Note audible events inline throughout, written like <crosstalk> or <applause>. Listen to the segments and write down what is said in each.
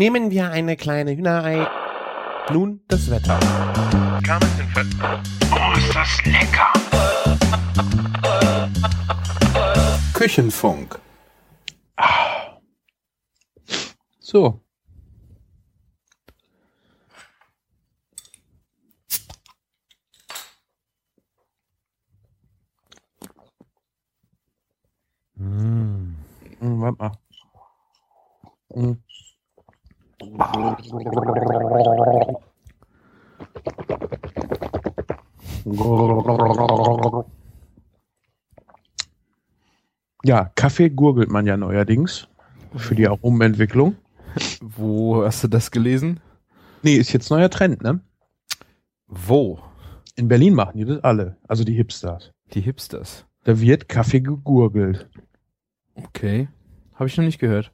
Nehmen wir eine kleine Hühnerei. Nun das Wetter. Oh, ist das lecker! Küchenfunk. So. Mm. Hm, warte mal. Hm. Ja, Kaffee gurgelt man ja neuerdings für die Aromenentwicklung. Wo hast du das gelesen? Nee, ist jetzt neuer Trend, ne? Wo? In Berlin machen die das alle, also die Hipsters. Die Hipsters. Da wird Kaffee gegurgelt. Okay. Habe ich noch nicht gehört.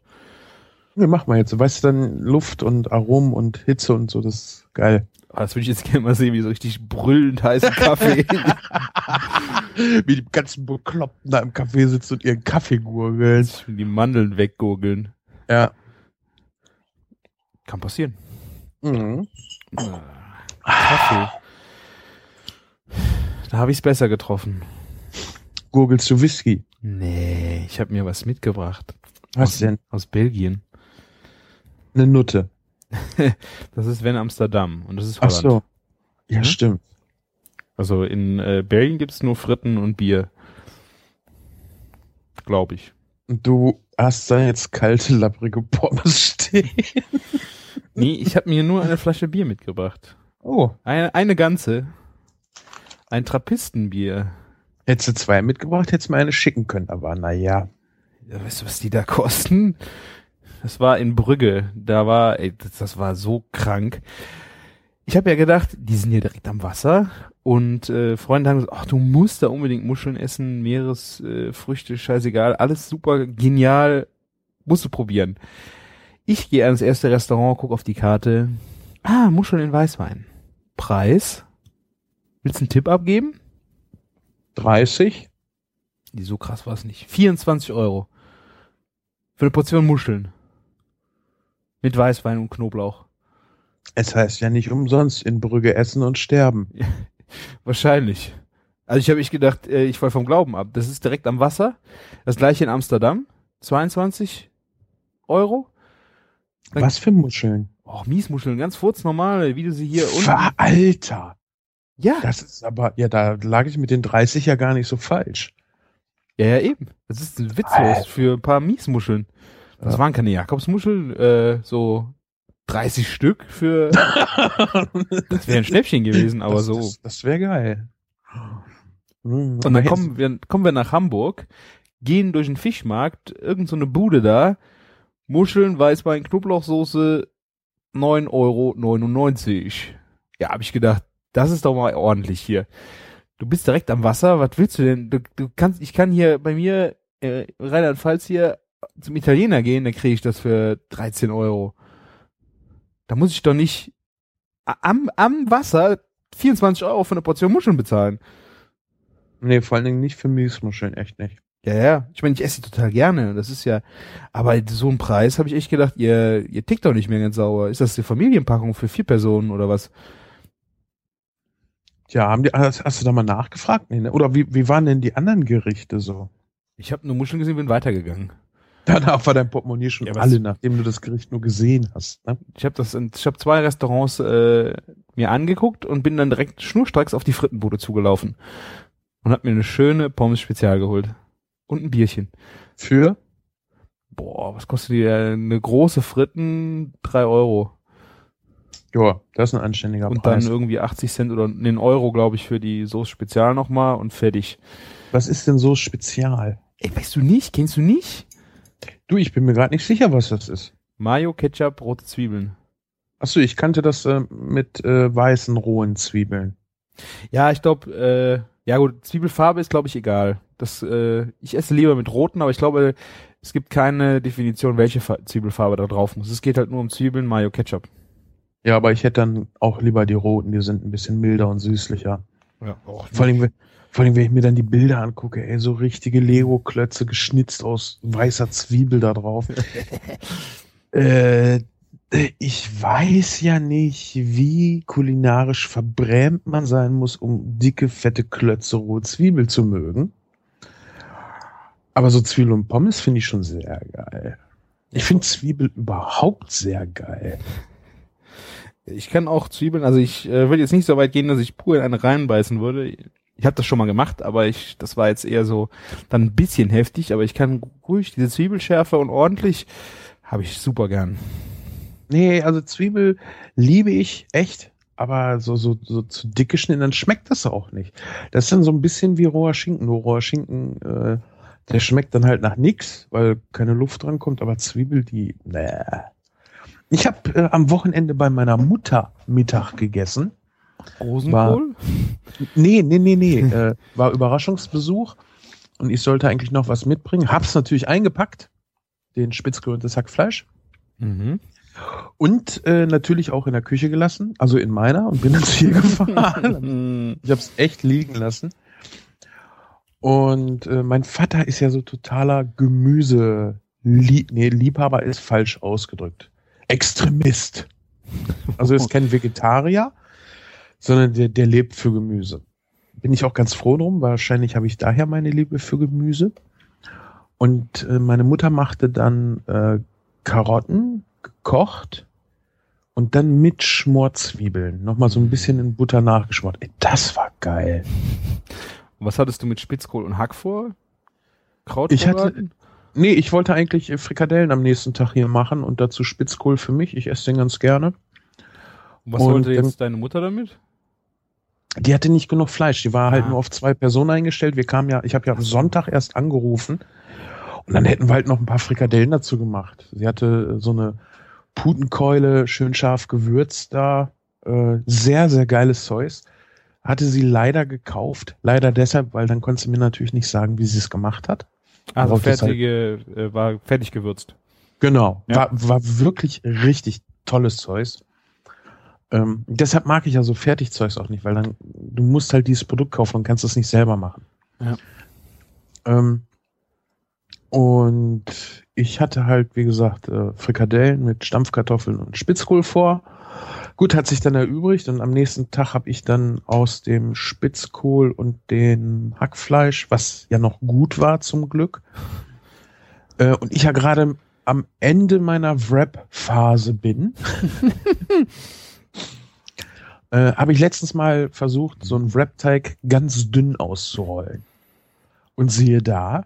Nee, mach mal jetzt. Weißt du dann Luft und Aromen und Hitze und so, das ist geil. Ah, das würde ich jetzt gerne mal sehen, wie so richtig brüllend heißen Kaffee. <laughs> Wie die ganzen Bekloppten da im Café sitzen und ihren Kaffee gurgeln. die Mandeln weggurgeln. Ja. Kann passieren. Mhm. Kaffee. Da habe ich es besser getroffen. Gurgelst du Whisky? Nee, ich habe mir was mitgebracht. Was aus, denn? Aus Belgien. Eine Nutte. <laughs> Das ist Wenn Amsterdam und das ist Ach Holland. so. Ja, Mhm. stimmt. Also in äh, Belgien gibt's nur Fritten und Bier. Glaube ich. Du hast da jetzt kalte, lapprige Pommes stehen. <laughs> Nee, ich habe mir nur eine Flasche Bier mitgebracht. Oh. Eine, eine ganze. Ein Trappistenbier. Hättest du zwei mitgebracht, hättest du mir eine schicken können, aber naja. Ja, weißt du, was die da kosten? Das war in Brügge. Da war, ey, das, das war so krank. Ich habe ja gedacht, die sind hier direkt am Wasser und äh, Freunde haben gesagt, ach, du musst da unbedingt Muscheln essen, Meeresfrüchte, äh, scheißegal, alles super genial, musst du probieren. Ich gehe ans erste Restaurant, guck auf die Karte. Ah, Muscheln in Weißwein. Preis? Willst du einen Tipp abgeben? 30? Die so krass war es nicht. 24 Euro. Für eine Portion Muscheln. Mit Weißwein und Knoblauch. Es heißt ja nicht umsonst in Brügge essen und sterben. <laughs> Wahrscheinlich. Also ich habe ich gedacht, äh, ich fall vom Glauben ab. Das ist direkt am Wasser. Das gleiche in Amsterdam. 22 Euro. Dann- Was für Muscheln? Oh, Miesmuscheln, ganz furznormale, wie du sie hier unten. Alter. Ja, Das ist aber, ja, da lag ich mit den 30 ja gar nicht so falsch. ja, ja, eben. Das ist ein witzlos für ein paar Miesmuscheln. Das Ja. waren keine Jakobsmuscheln, äh, so 30 Stück für, <laughs> das wäre ein Schnäppchen gewesen, aber das, so. Das, das wäre geil. Und dann kommen wir, kommen wir nach Hamburg, gehen durch den Fischmarkt, irgend so eine Bude da, Muscheln, Weißwein, Knoblauchsoße, 9,99 Euro. Ja, hab ich gedacht, das ist doch mal ordentlich hier. Du bist direkt am Wasser, was willst du denn? Du, du kannst, ich kann hier bei mir, äh, Rheinland-Pfalz hier zum Italiener gehen, dann kriege ich das für 13 Euro. Da muss ich doch nicht am, am Wasser 24 Euro für eine Portion Muscheln bezahlen. Nee, vor allen Dingen nicht für Miesmuscheln, echt nicht. Ja, ja. Ich meine, ich esse die total gerne. Das ist ja. Aber so ein Preis habe ich echt gedacht, ihr, ihr tickt doch nicht mehr ganz sauer. Ist das die Familienpackung für vier Personen oder was? Ja, haben die, hast, hast du da mal nachgefragt? Nee, ne? Oder wie, wie waren denn die anderen Gerichte so? Ich habe nur Muscheln gesehen, bin weitergegangen. Danach war dein Portemonnaie schon Ja, alle, nachdem du das Gericht nur gesehen hast. Ne? Ich habe das, in- ich habe zwei Restaurants äh, mir angeguckt und bin dann direkt schnurstracks auf die Frittenbude zugelaufen und hab mir eine schöne Pommes Spezial geholt und ein Bierchen. Für? Boah, was kostet die? äh, Eine große Fritten, drei Euro. Ja, das ist ein anständiger und Preis. dann irgendwie 80 Cent oder einen Euro, glaube ich, für die Soße Spezial nochmal und fertig. Was ist denn so spezial? Ey, weißt du nicht? Kennst du nicht? Du, ich bin mir gerade nicht sicher, was das ist. Mayo, Ketchup, rote Zwiebeln. Achso, ich kannte das äh, mit äh, weißen rohen Zwiebeln. Ja, ich glaube, äh, ja gut, Zwiebelfarbe ist, glaube ich, egal. Das, äh, ich esse lieber mit roten, aber ich glaube, es gibt keine Definition, welche Fa Zwiebelfarbe da drauf muss. Es geht halt nur um Zwiebeln, Mayo, Ketchup. Ja, aber ich hätte dann auch lieber die roten, die sind ein bisschen milder und süßlicher. Ja, Vor allem, wenn- vor allem, wenn ich mir dann die Bilder angucke, ey, so richtige Lego-Klötze geschnitzt aus weißer Zwiebel da drauf. <laughs> äh, Ich weiß ja nicht, wie kulinarisch verbrämt man sein muss, um dicke, fette Klötze rohe Zwiebel zu mögen. Aber so Zwiebel und Pommes finde ich schon sehr geil. Ich finde Zwiebel überhaupt sehr geil. Ich kann auch Zwiebeln, also ich äh, würde jetzt nicht so weit gehen, dass ich pur in eine reinbeißen würde. Ich habe das schon mal gemacht, aber ich, das war jetzt eher so dann ein bisschen heftig, aber ich kann ruhig diese Zwiebelschärfe und ordentlich habe ich super gern. Nee, also Zwiebel liebe ich echt, aber so, so, so zu dick geschnitten, dann schmeckt das auch nicht. Das ist dann so ein bisschen wie roher Schinken. Nur roher Schinken, äh, der schmeckt dann halt nach nix, weil keine Luft dran kommt, aber Zwiebel, die, nee. Ich habe äh, am Wochenende bei meiner Mutter Mittag gegessen. Rosenkohl? Nee, nee, nee, nee. <laughs> äh, war Überraschungsbesuch und ich sollte eigentlich noch was mitbringen. Hab's natürlich eingepackt, den das Hackfleisch. Mhm. Und äh, natürlich auch in der Küche gelassen, also in meiner und bin ins Ziel gefahren. <laughs> ich habe es echt liegen lassen. Und äh, mein Vater ist ja so totaler Gemüse, Lie nee, Liebhaber ist falsch ausgedrückt. Extremist. Also ist kein Vegetarier, sondern der, der lebt für Gemüse. Bin ich auch ganz froh drum. Wahrscheinlich habe ich daher meine Liebe für Gemüse. Und äh, meine Mutter machte dann äh, Karotten gekocht und dann mit Schmorzwiebeln. Nochmal so ein bisschen in Butter nachgeschmort. Ey, das war geil. Was hattest du mit Spitzkohl und Hack vor? Kraut Ich hatte-? Nee, ich wollte eigentlich äh, Frikadellen am nächsten Tag hier machen und dazu Spitzkohl für mich. Ich esse den ganz gerne. Und was und wollte jetzt deine Mutter damit? Die hatte nicht genug Fleisch. Die war halt Ah. nur auf zwei Personen eingestellt. Wir kamen ja, ich habe ja am Sonntag erst angerufen und dann hätten wir halt noch ein paar Frikadellen dazu gemacht. Sie hatte äh, so eine Putenkeule, schön scharf gewürzt da. Äh, sehr, sehr geiles Zeus. Hatte sie leider gekauft. Leider deshalb, weil dann konnte sie mir natürlich nicht sagen, wie sie es gemacht hat. Also Worauf halt- fertige, äh, war fertig gewürzt. Genau. Ja. War, war wirklich richtig tolles Zeus. Ähm, deshalb mag ich ja so Fertigzeugs auch nicht, weil dann, du musst halt dieses Produkt kaufen und kannst es nicht selber machen. Ja. Ähm, und ich hatte halt, wie gesagt, äh, Frikadellen mit Stampfkartoffeln und Spitzkohl vor. Gut, hat sich dann erübrigt und am nächsten Tag habe ich dann aus dem Spitzkohl und dem Hackfleisch, was ja noch gut war zum Glück, äh, und ich ja gerade am Ende meiner Wrap-Phase bin, <laughs> äh, habe ich letztens mal versucht, so einen Wrap-Teig ganz dünn auszurollen. Und siehe da,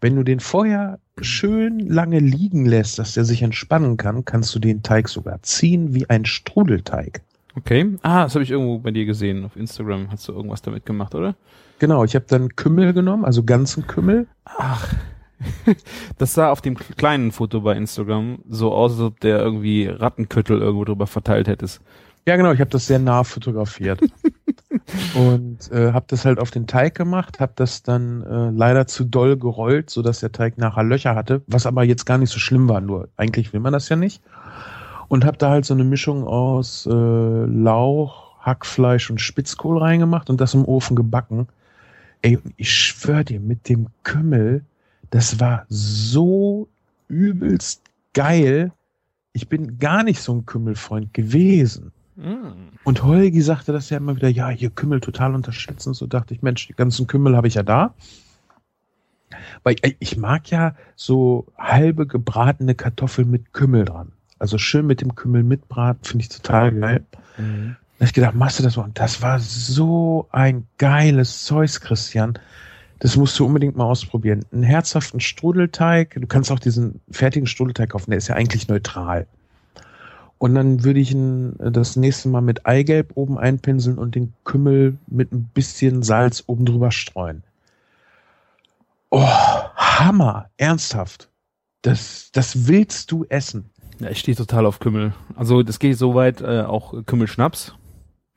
wenn du den vorher schön lange liegen lässt, dass der sich entspannen kann, kannst du den Teig sogar ziehen wie ein Strudelteig. Okay. Ah, das habe ich irgendwo bei dir gesehen. Auf Instagram hast du irgendwas damit gemacht, oder? Genau, ich habe dann Kümmel genommen, also ganzen Kümmel. Ach. <laughs> Das sah auf dem kleinen Foto bei Instagram so aus, als ob der irgendwie Rattenköttel irgendwo drüber verteilt hättest. Ja, genau, ich habe das sehr nah fotografiert. <laughs> und äh, habe das halt auf den Teig gemacht, habe das dann äh, leider zu doll gerollt, so dass der Teig nachher Löcher hatte, was aber jetzt gar nicht so schlimm war, nur eigentlich will man das ja nicht. Und habe da halt so eine Mischung aus äh, Lauch, Hackfleisch und Spitzkohl reingemacht und das im Ofen gebacken. Ey, ich schwör dir, mit dem Kümmel, das war so übelst geil. Ich bin gar nicht so ein Kümmelfreund gewesen. Mm. Und Holgi sagte das ja immer wieder, ja, hier Kümmel total unterschätzen. So dachte ich, Mensch, die ganzen Kümmel habe ich ja da. Weil ich, ich mag ja so halbe gebratene Kartoffeln mit Kümmel dran. Also schön mit dem Kümmel mitbraten, finde ich total geil. Mhm. Da ich gedacht, machst du das mal? Und das war so ein geiles Zeus, Christian. Das musst du unbedingt mal ausprobieren. Einen herzhaften Strudelteig. Du kannst auch diesen fertigen Strudelteig kaufen. Der ist ja eigentlich neutral. Und dann würde ich ihn äh, das nächste Mal mit Eigelb oben einpinseln und den Kümmel mit ein bisschen Salz oben drüber streuen. Oh, Hammer. Ernsthaft. Das, das willst du essen. Ja, ich stehe total auf Kümmel. Also das geht so weit, äh, auch Kümmelschnaps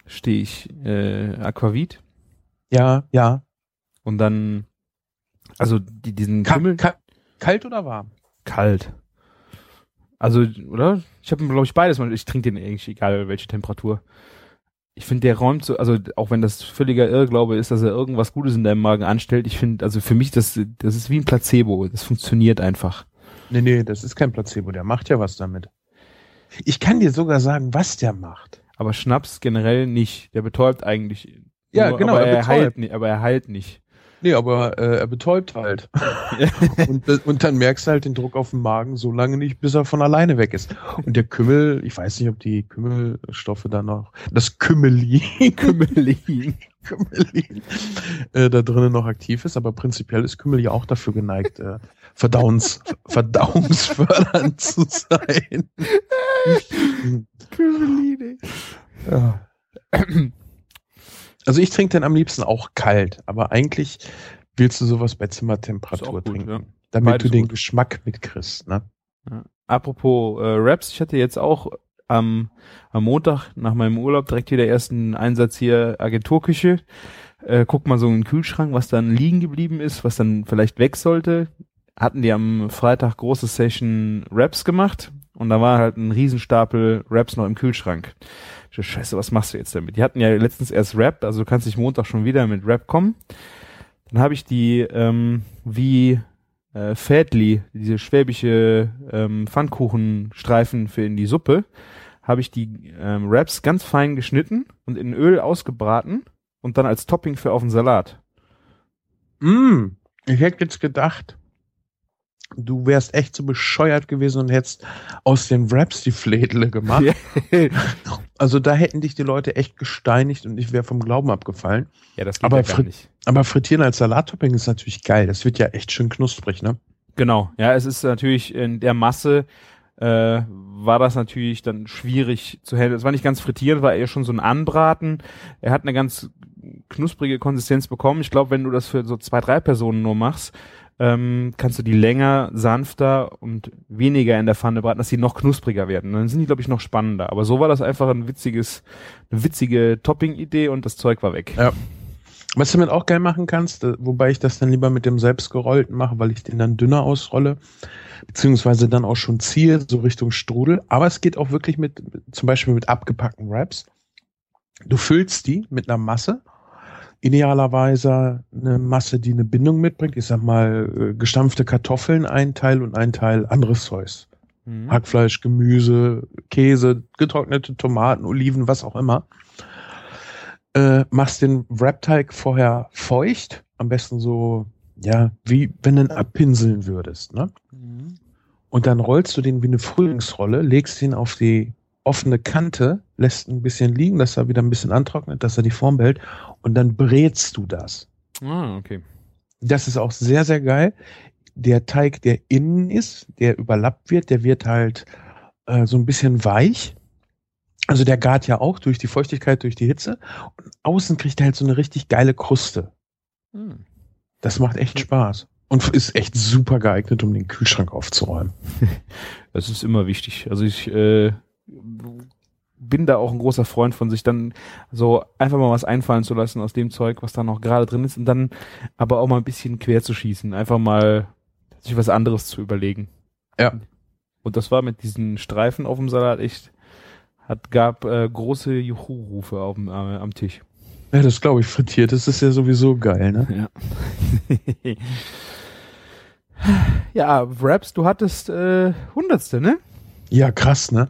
stehe ich äh, Aquavit Ja, ja. und dann also die, diesen Ka Kümmel ka kalt oder warm? kalt. Also, oder? Ich habe glaube ich beides. Ich trinke den eigentlich egal welche Temperatur. Ich finde, der räumt so, also auch wenn das völliger Irrglaube ist, dass er irgendwas Gutes in deinem Magen anstellt, ich finde, also für mich, das, das ist wie ein Placebo. Das funktioniert einfach. Nee, nee, das ist kein Placebo. Der macht ja was damit. Ich kann dir sogar sagen, was der macht. Aber Schnaps generell nicht. Der betäubt eigentlich. Ja, nur, genau, Aber er er, heilt nicht. Aber er heilt nicht. Nee, aber äh, er betäubt halt. <laughs> und, und dann merkst du halt den Druck auf dem Magen so lange nicht, bis er von alleine weg ist. Und der Kümmel, ich weiß nicht, ob die Kümmelstoffe da noch, das Kümmelin, <laughs> Kümmelin. <laughs> Kümmelin äh, da drinnen noch aktiv ist, aber prinzipiell ist Kümmel ja auch dafür geneigt, äh, verdauens, verdauungsfördernd zu sein. <clears throat> Kümmelin. ja. Also ich trinke den am liebsten auch kalt, aber eigentlich willst du sowas bei Zimmertemperatur gut, trinken, ja. damit Beides du den gut. Geschmack mitkriegst. Ne? Apropos äh, Raps, ich hatte jetzt auch am, am Montag nach meinem Urlaub direkt wieder ersten Einsatz hier Agenturküche. Äh, guck mal so in den Kühlschrank, was dann liegen geblieben ist, was dann vielleicht weg sollte. Hatten die am Freitag große Session Raps gemacht und da war halt ein Riesenstapel Raps noch im Kühlschrank. Scheiße, was machst du jetzt damit? Die hatten ja letztens erst Rap, also du kannst dich Montag schon wieder mit Rap kommen. Dann habe ich die ähm, wie äh, Fädli, diese schwäbische ähm, Pfannkuchenstreifen für in die Suppe, habe ich die ähm, Wraps ganz fein geschnitten und in Öl ausgebraten und dann als Topping für auf den Salat. Mm, ich hätte jetzt gedacht, du wärst echt so bescheuert gewesen und hättest aus den Wraps die Fledle gemacht. <laughs> Also da hätten dich die Leute echt gesteinigt und ich wäre vom Glauben abgefallen. ja, das geht Aber ja gar nicht. Aber frittieren als Salattopping ist natürlich geil. Das wird ja echt schön knusprig, ne? Genau, ja, es ist natürlich in der Masse äh, war das natürlich dann schwierig zu handeln. Es war nicht ganz frittiert, war eher schon so ein Anbraten. Er hat eine ganz knusprige Konsistenz bekommen. Ich glaube, wenn du das für so zwei, drei Personen nur machst, ähm, kannst du die länger, sanfter und weniger in der Pfanne braten, dass die noch knuspriger werden. Dann sind die, glaube ich, noch spannender. Aber so war das einfach ein witziges, eine witzige Topping-Idee und das Zeug war weg. Ja. Was du damit auch geil machen kannst, äh, wobei ich das dann lieber mit dem selbstgerollten mache, weil ich den dann dünner ausrolle, beziehungsweise dann auch schon ziehe, so Richtung Strudel. Aber es geht auch wirklich mit, zum Beispiel mit abgepackten Wraps. Du füllst die mit einer Masse. Idealerweise eine Masse, die eine Bindung mitbringt. Ich sag mal, äh, gestampfte Kartoffeln, ein Teil und ein Teil anderes Zeugs. Mhm. Hackfleisch, Gemüse, Käse, getrocknete Tomaten, Oliven, was auch immer. Äh, machst den Wrapteig vorher feucht, am besten so, ja, wie wenn du ihn abpinseln würdest, ne? Mhm. Und dann rollst du den wie eine Frühlingsrolle, legst ihn auf die offene Kante, lässt ein bisschen liegen, dass er wieder ein bisschen antrocknet, dass er die Form behält und dann brätst du das. Ah, okay. Das ist auch sehr, sehr geil. Der Teig, der innen ist, der überlappt wird, der wird halt äh, so ein bisschen weich. Also der gart ja auch durch die Feuchtigkeit, durch die Hitze. Und außen kriegt er halt so eine richtig geile Kruste. Mhm. Das macht echt Spaß. Und ist echt super geeignet, um den Kühlschrank aufzuräumen. <laughs> Das ist immer wichtig. Also ich äh, bin da auch ein großer Freund von sich dann so einfach mal was einfallen zu lassen aus dem Zeug, was da noch gerade drin ist und dann aber auch mal ein bisschen quer zu schießen, einfach mal sich was anderes zu überlegen. Ja. Und das war mit diesen Streifen auf dem Salat echt hat gab äh, große Juhu-Rufe auf dem, äh, am Tisch. Ja, das glaube ich. Frittiert das ist ja sowieso geil, ne? Ja. <laughs> ja, Wraps, du hattest äh, Hundertste, ne? Ja, krass, ne?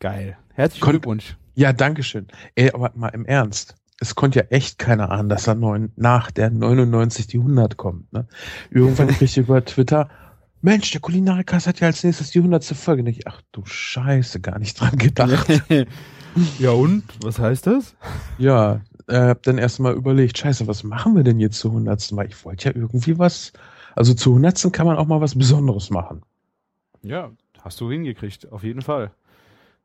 Geil. Herzlichen Kon- Glückwunsch. Ja, dankeschön. Ey, aber mal im Ernst. Es konnte ja echt keiner ahnen, dass er neun, nach der 99 die 100 kommt. Ne? Irgendwann krieg ich über Twitter, Mensch, der Kulinarikas hat ja als nächstes die 100. Folge. Und ich, ach du Scheiße, gar nicht dran gedacht. <laughs> ja und? Was heißt das? ja, äh, hab dann erst mal überlegt, Scheiße, was machen wir denn jetzt zur 100. Weil ich wollte ja irgendwie was, also zur 100. kann man auch mal was Besonderes machen. Ja, hast du hingekriegt, auf jeden Fall.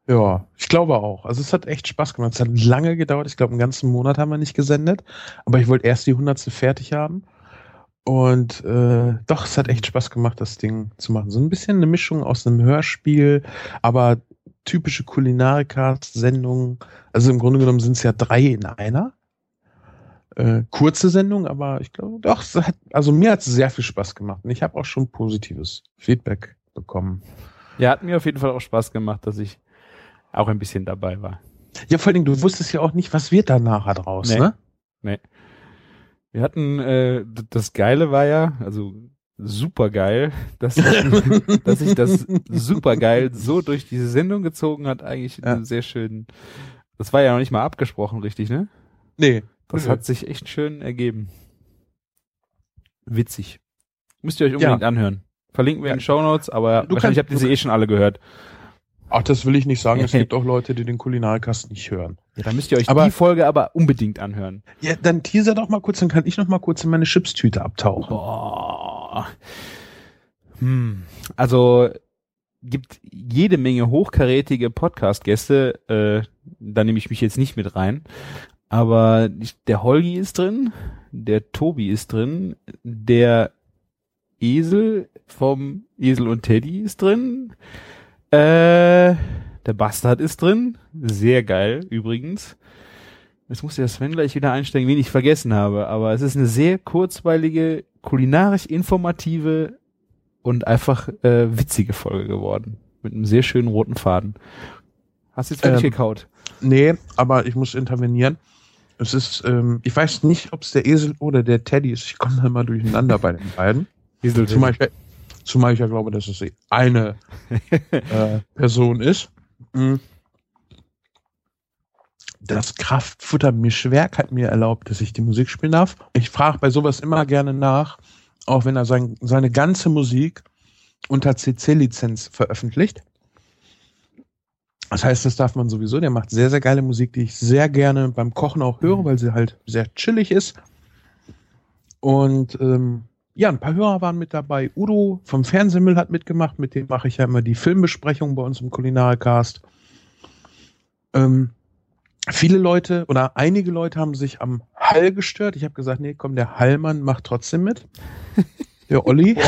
Ja, ich glaube auch. Also es hat echt Spaß gemacht. Es hat lange gedauert. Ich glaube, einen ganzen Monat haben wir nicht gesendet. Aber ich wollte erst die hundertste fertig haben. Und äh, doch, es hat echt Spaß gemacht, das Ding zu machen. So ein bisschen eine Mischung aus einem Hörspiel, aber typische Kulinarikas-Sendungen. Also im Grunde genommen sind es ja drei in einer. Äh, kurze Sendung, aber ich glaube, doch, hat, also mir hat es sehr viel Spaß gemacht. Und ich habe auch schon positives Feedback bekommen. Ja, hat mir auf jeden Fall auch Spaß gemacht, dass ich auch ein bisschen dabei war. Ja, vor allem, du wusstest ja auch nicht, was wird da nachher draus, Nee. ne? Wir hatten, äh, das Geile war ja, also super geil, <laughs> dass, <laughs> dass sich das super geil so durch diese Sendung gezogen hat, eigentlich ja. sehr schön. Das war ja noch nicht mal abgesprochen, richtig, ne? Nee. Das hat sich echt schön ergeben. Witzig. Müsst ihr euch unbedingt ja. anhören. Verlinken wir in den Show Notes, aber du wahrscheinlich kannst, habt ihr sie eh schon alle gehört. Ach, das will ich nicht sagen. Es <laughs> gibt auch Leute, die den Kulinarikast nicht hören. Ja, dann müsst ihr euch aber, die Folge aber unbedingt anhören. Ja, dann teaser doch mal kurz, dann kann ich noch mal kurz in meine Chipstüte abtauchen. Boah. Hm. Also gibt jede Menge hochkarätige Podcast-Gäste, äh, da nehme ich mich jetzt nicht mit rein. Aber der Holgi ist drin, der Tobi ist drin, der Esel vom Esel und Teddy ist drin, äh, der Bastard ist drin, sehr geil übrigens. Jetzt muss der Sven gleich wieder einsteigen, wen ich vergessen habe, aber es ist eine sehr kurzweilige, kulinarisch informative und einfach äh, witzige Folge geworden. Mit einem sehr schönen roten Faden. Hast du jetzt fertig ähm, gekaut? Nee, aber ich muss intervenieren. Es ist, ähm, ich weiß nicht, ob es der Esel oder der Teddy ist. Ich komme da mal durcheinander bei den beiden. Esel zumal, ich, zumal ich ja glaube, dass es eine <laughs> äh, Person ist. Mhm. Das Kraftfuttermischwerk hat mir erlaubt, dass ich die Musik spielen darf. Ich frage bei sowas immer gerne nach, auch wenn er sein, seine ganze Musik unter CC-Lizenz veröffentlicht. Das heißt, das darf man sowieso. Der macht sehr, sehr geile Musik, die ich sehr gerne beim Kochen auch höre, weil sie halt sehr chillig ist. Und ähm, ja, ein paar Hörer waren mit dabei. Udo vom Fernsehmüll hat mitgemacht, mit dem mache ich ja immer die Filmbesprechung bei uns im Kulinarcast. Ähm, viele Leute oder einige Leute haben sich am Hall gestört. Ich habe gesagt, nee, komm, der Hallmann macht trotzdem mit. Der Olli. <laughs> <laughs>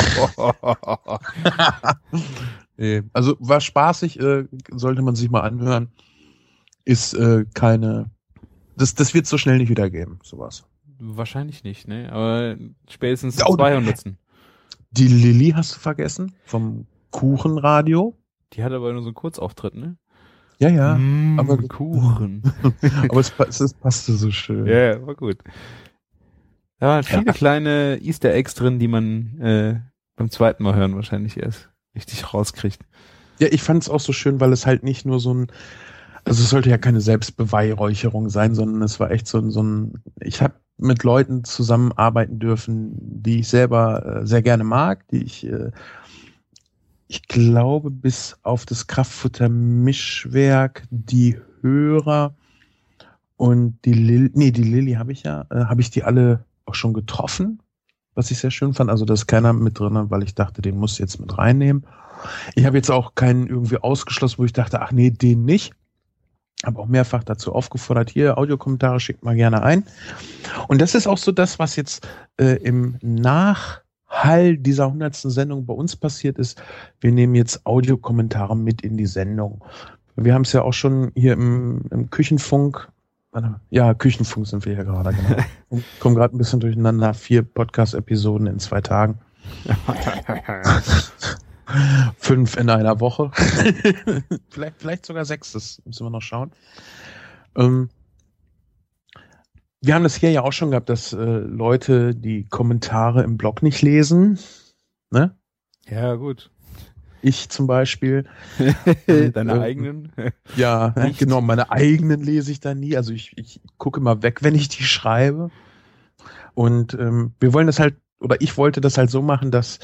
nee, also war spaßig, äh, sollte man sich mal anhören. Ist äh, keine. Das, das wird so schnell nicht wieder geben, sowas. Wahrscheinlich nicht, ne? Aber spätestens oh, 200. Die Lilly hast du vergessen? Vom Kuchenradio? Die hat aber nur so einen Kurzauftritt, ne? Ja, ja. Mmh, aber Kuchen. <laughs> aber es, es, passte so schön. Ja, yeah, war gut. Da waren viele ja. kleine Easter Eggs drin, die man äh, beim zweiten Mal hören wahrscheinlich erst richtig rauskriegt. Ja, ich fand es auch so schön, weil es halt nicht nur so ein, also es sollte ja keine Selbstbeweihräucherung sein, sondern es war echt so ein, so ein ich habe mit Leuten zusammenarbeiten dürfen, die ich selber äh, sehr gerne mag, die ich äh, ich glaube, bis auf das Kraftfutter-Mischwerk, die Hörer und die Lilly, nee, die Lilly habe ich ja, äh, habe ich die alle auch schon getroffen, was ich sehr schön fand. Also, da ist keiner mit drin, weil ich dachte, den muss jetzt mit reinnehmen. Ich habe jetzt auch keinen irgendwie ausgeschlossen, wo ich dachte, ach nee, den nicht. Habe auch mehrfach dazu aufgefordert, hier Audiokommentare schickt mal gerne ein. Und das ist auch so das, was jetzt äh, im Nach Hall dieser hundertsten Sendung bei uns passiert ist. Wir nehmen jetzt Audiokommentare mit in die Sendung. Wir haben es ja auch schon hier im, im Küchenfunk. Ja, Küchenfunk sind wir hier gerade, genau. <laughs> Kommen gerade ein bisschen durcheinander. Vier Podcast-Episoden in zwei Tagen. <laughs> Fünf in einer Woche. <laughs> vielleicht, vielleicht sogar sechs, das müssen wir noch schauen. Ähm, wir haben das hier ja auch schon gehabt, dass äh, Leute die Kommentare im Blog nicht lesen. Ne? Ja, gut. Ich zum Beispiel. <laughs> Deine äh, eigenen? <laughs> Ja, nicht. genau, meine eigenen lese ich da nie. Also ich, ich gucke immer weg, wenn ich die schreibe. Und ähm, wir wollen das halt, oder ich wollte das halt so machen, dass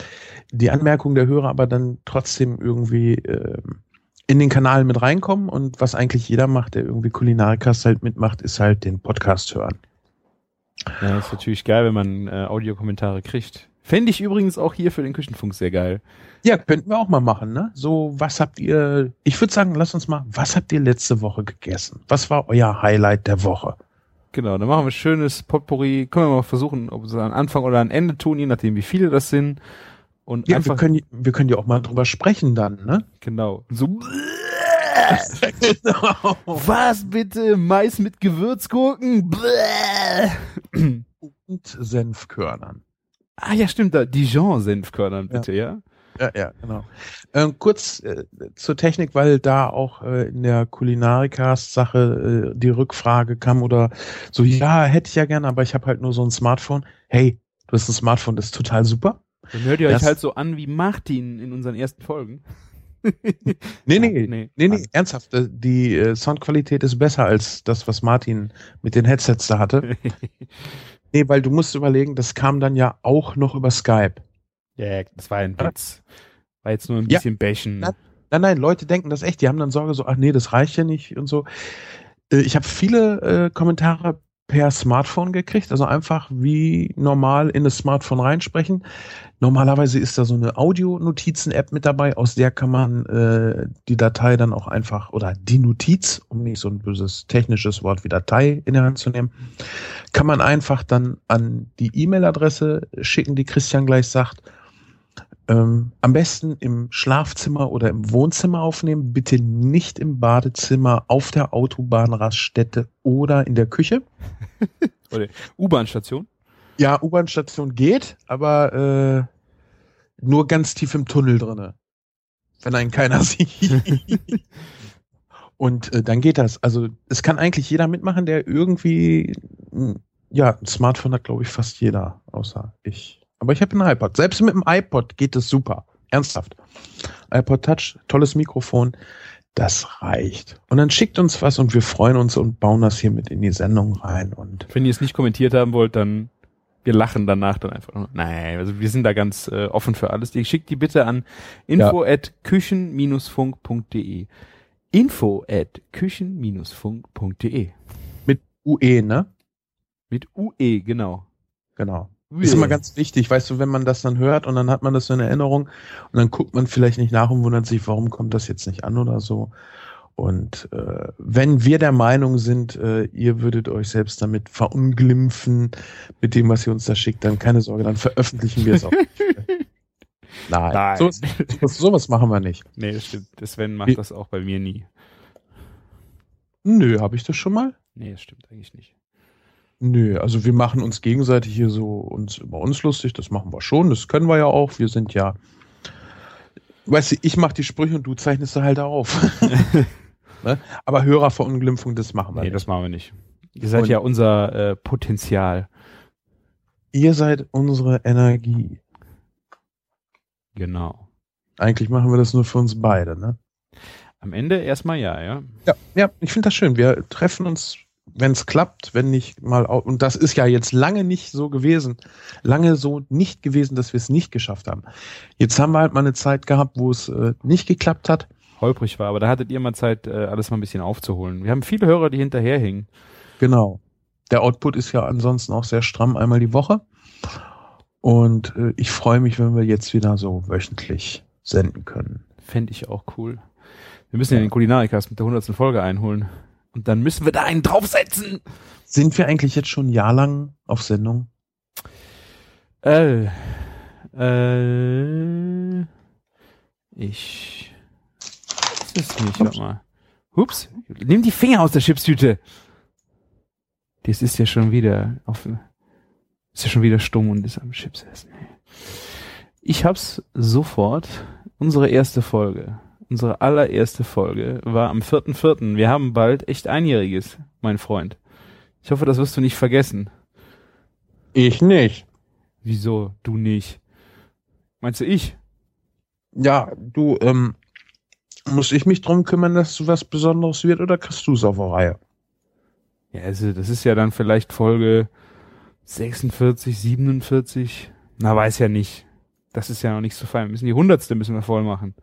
die Anmerkungen der Hörer aber dann trotzdem irgendwie äh, in den Kanal mit reinkommen. Und was eigentlich jeder macht, der irgendwie Kulinarikast halt mitmacht, ist halt den Podcast hören. Ja, ist natürlich geil, wenn man äh, Audiokommentare kriegt. Fände ich übrigens auch hier für den Küchenfunk sehr geil. Ja, könnten wir auch mal machen, ne? So, was habt ihr, ich würde sagen, lass uns mal, was habt ihr letzte Woche gegessen? Was war euer Highlight der Woche? Genau, dann machen wir ein schönes Potpourri. Können wir mal versuchen, ob wir es an Anfang oder an Ende tun, je nachdem, wie viele das sind. Und ja, wir können, wir können ja auch mal drüber sprechen dann, ne? Genau. So. <laughs> genau. Was bitte? Mais mit Gewürzgurken? Und Senfkörnern. Ah ja, stimmt, da Dijon-Senfkörnern bitte, ja? ja? Ja, ja, genau. Ähm, kurz äh, zur Technik, weil da auch äh, in der Kulinarikast-Sache äh, die Rückfrage kam oder so, ja, hätte ich ja gerne, aber ich habe halt nur so ein Smartphone. Hey, du hast ein Smartphone, das ist total super. Dann hört ihr euch Das- halt so an wie Martin in unseren ersten Folgen. <laughs> <laughs> Nee, nee, Nee, nee, nee, ernsthaft. äh, Die äh, Soundqualität ist besser als das, was Martin mit den Headsets da hatte. <laughs> Nee, weil du musst überlegen, das kam dann ja auch noch über Skype. Ja, das war ein Ja. Witz. War jetzt nur ein Ja. bisschen Bächen. Na- Nein, nein, Leute denken das echt. Die haben dann Sorge so, ach nee, das reicht ja nicht und so. Äh, Ich habe viele äh, Kommentare per Smartphone gekriegt, also einfach wie normal in das Smartphone reinsprechen. Normalerweise ist da so eine Audio-Notizen-App mit dabei, aus der kann man äh, die Datei dann auch einfach, oder die Notiz, um nicht so ein böses technisches Wort wie Datei in der Hand zu nehmen, kann man einfach dann an die E-Mail-Adresse schicken, die Christian gleich sagt. Ähm, am besten im Schlafzimmer oder im Wohnzimmer aufnehmen, bitte nicht im Badezimmer, auf der Autobahnraststätte oder in der Küche. <laughs> U-Bahn-Station. Ja, U-Bahn-Station geht, aber äh, nur ganz tief im Tunnel drinne, wenn einen keiner <laughs> sieht. Und äh, dann geht das. Also es kann eigentlich jeder mitmachen, der irgendwie, mh, ja, ein Smartphone hat, glaube ich, fast jeder, außer ich. Aber ich habe ein iPod. Selbst mit dem iPod geht es super. Ernsthaft. iPod Touch, tolles Mikrofon. Das reicht. Und dann schickt uns was und wir freuen uns und bauen das hier mit in die Sendung rein. Und Wenn ihr es nicht kommentiert haben wollt, dann wir lachen danach dann einfach. Nein, also wir sind da ganz äh, offen für alles. Die schickt die bitte an info at küchen-funk.de. Info at küchen-funk.de. mit UE, ne? Mit UE, genau. Genau. Ist immer ganz wichtig, weißt du, wenn man das dann hört und dann hat man das so in Erinnerung und dann guckt man vielleicht nicht nach und wundert sich, warum kommt das jetzt nicht an oder so. Und äh, wenn wir der Meinung sind, äh, ihr würdet euch selbst damit verunglimpfen mit dem, was ihr uns da schickt, dann keine Sorge, dann veröffentlichen wir es auch. <laughs> Nein, Nein. So, sowas, sowas machen wir nicht. Nee, das stimmt. Der Sven macht das auch bei mir nie. Nö, habe ich das schon mal? Nee, das stimmt eigentlich nicht. Nö, also wir machen uns gegenseitig hier so uns über uns lustig, das machen wir schon, das können wir ja auch. Wir sind ja, weißt du, ich mache die Sprüche und du zeichnest sie halt auf. <laughs> ne? Aber Hörerverunglimpfung, das machen wir Nee, nicht. das machen wir nicht. Ihr seid Und- ja unser äh, Potenzial. Ihr seid unsere Energie. Genau. Eigentlich machen wir das nur für uns beide, ne? Am Ende erstmal ja, ja. Ja, ja, ich finde das schön. Wir treffen uns, wenn es klappt, wenn nicht mal und das ist ja jetzt lange nicht so gewesen, lange so nicht gewesen, dass wir es nicht geschafft haben. Jetzt haben wir halt mal eine Zeit gehabt, wo es äh, nicht geklappt hat. Holprig war, aber da hattet ihr mal Zeit, äh, alles mal ein bisschen aufzuholen. Wir haben viele Hörer, die hinterherhingen. Genau. Der Output ist ja ansonsten auch sehr stramm, einmal die Woche. Und äh, ich freue mich, wenn wir jetzt wieder so wöchentlich senden können. Fände ich auch cool. Wir müssen ja den Kulinarikast mit der 100. Folge einholen. Und dann müssen wir da einen draufsetzen. Sind wir eigentlich jetzt schon ein Jahr lang auf Sendung? Äh, äh, ich, ist es nicht, warte mal. Hups, nimm die Finger aus der Chipstüte. Das ist ja schon wieder auf, ist ja schon wieder stumm und ist am Chips essen. Ich hab's sofort. Unsere erste Folge, unsere allererste Folge war am 4.4. Wir haben bald echt einjähriges, mein Freund. Ich hoffe, das wirst du nicht vergessen. Ich nicht. Wieso du nicht? Meinst du ich? Ja, du, ähm, muss ich mich drum kümmern, dass du was Besonderes wird oder kriegst du es auf der Reihe? Ja, also das ist ja dann vielleicht Folge 46, 47. Na, weiß ja nicht. Das ist ja noch nicht so fein. Wir müssen die hundertste müssen wir voll machen.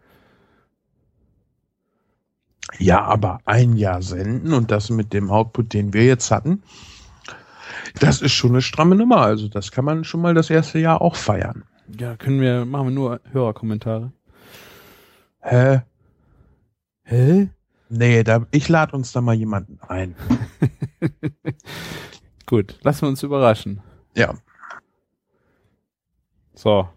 Ja, aber ein Jahr senden und das mit dem Output, den wir jetzt hatten, das ist schon eine stramme Nummer. Also das kann man schon mal das erste Jahr auch feiern. Ja, können wir, machen wir nur Hörerkommentare. Hä? Hä? Nee, da, ich lade uns da mal jemanden ein. <laughs> Gut, lassen wir uns überraschen. Ja. So.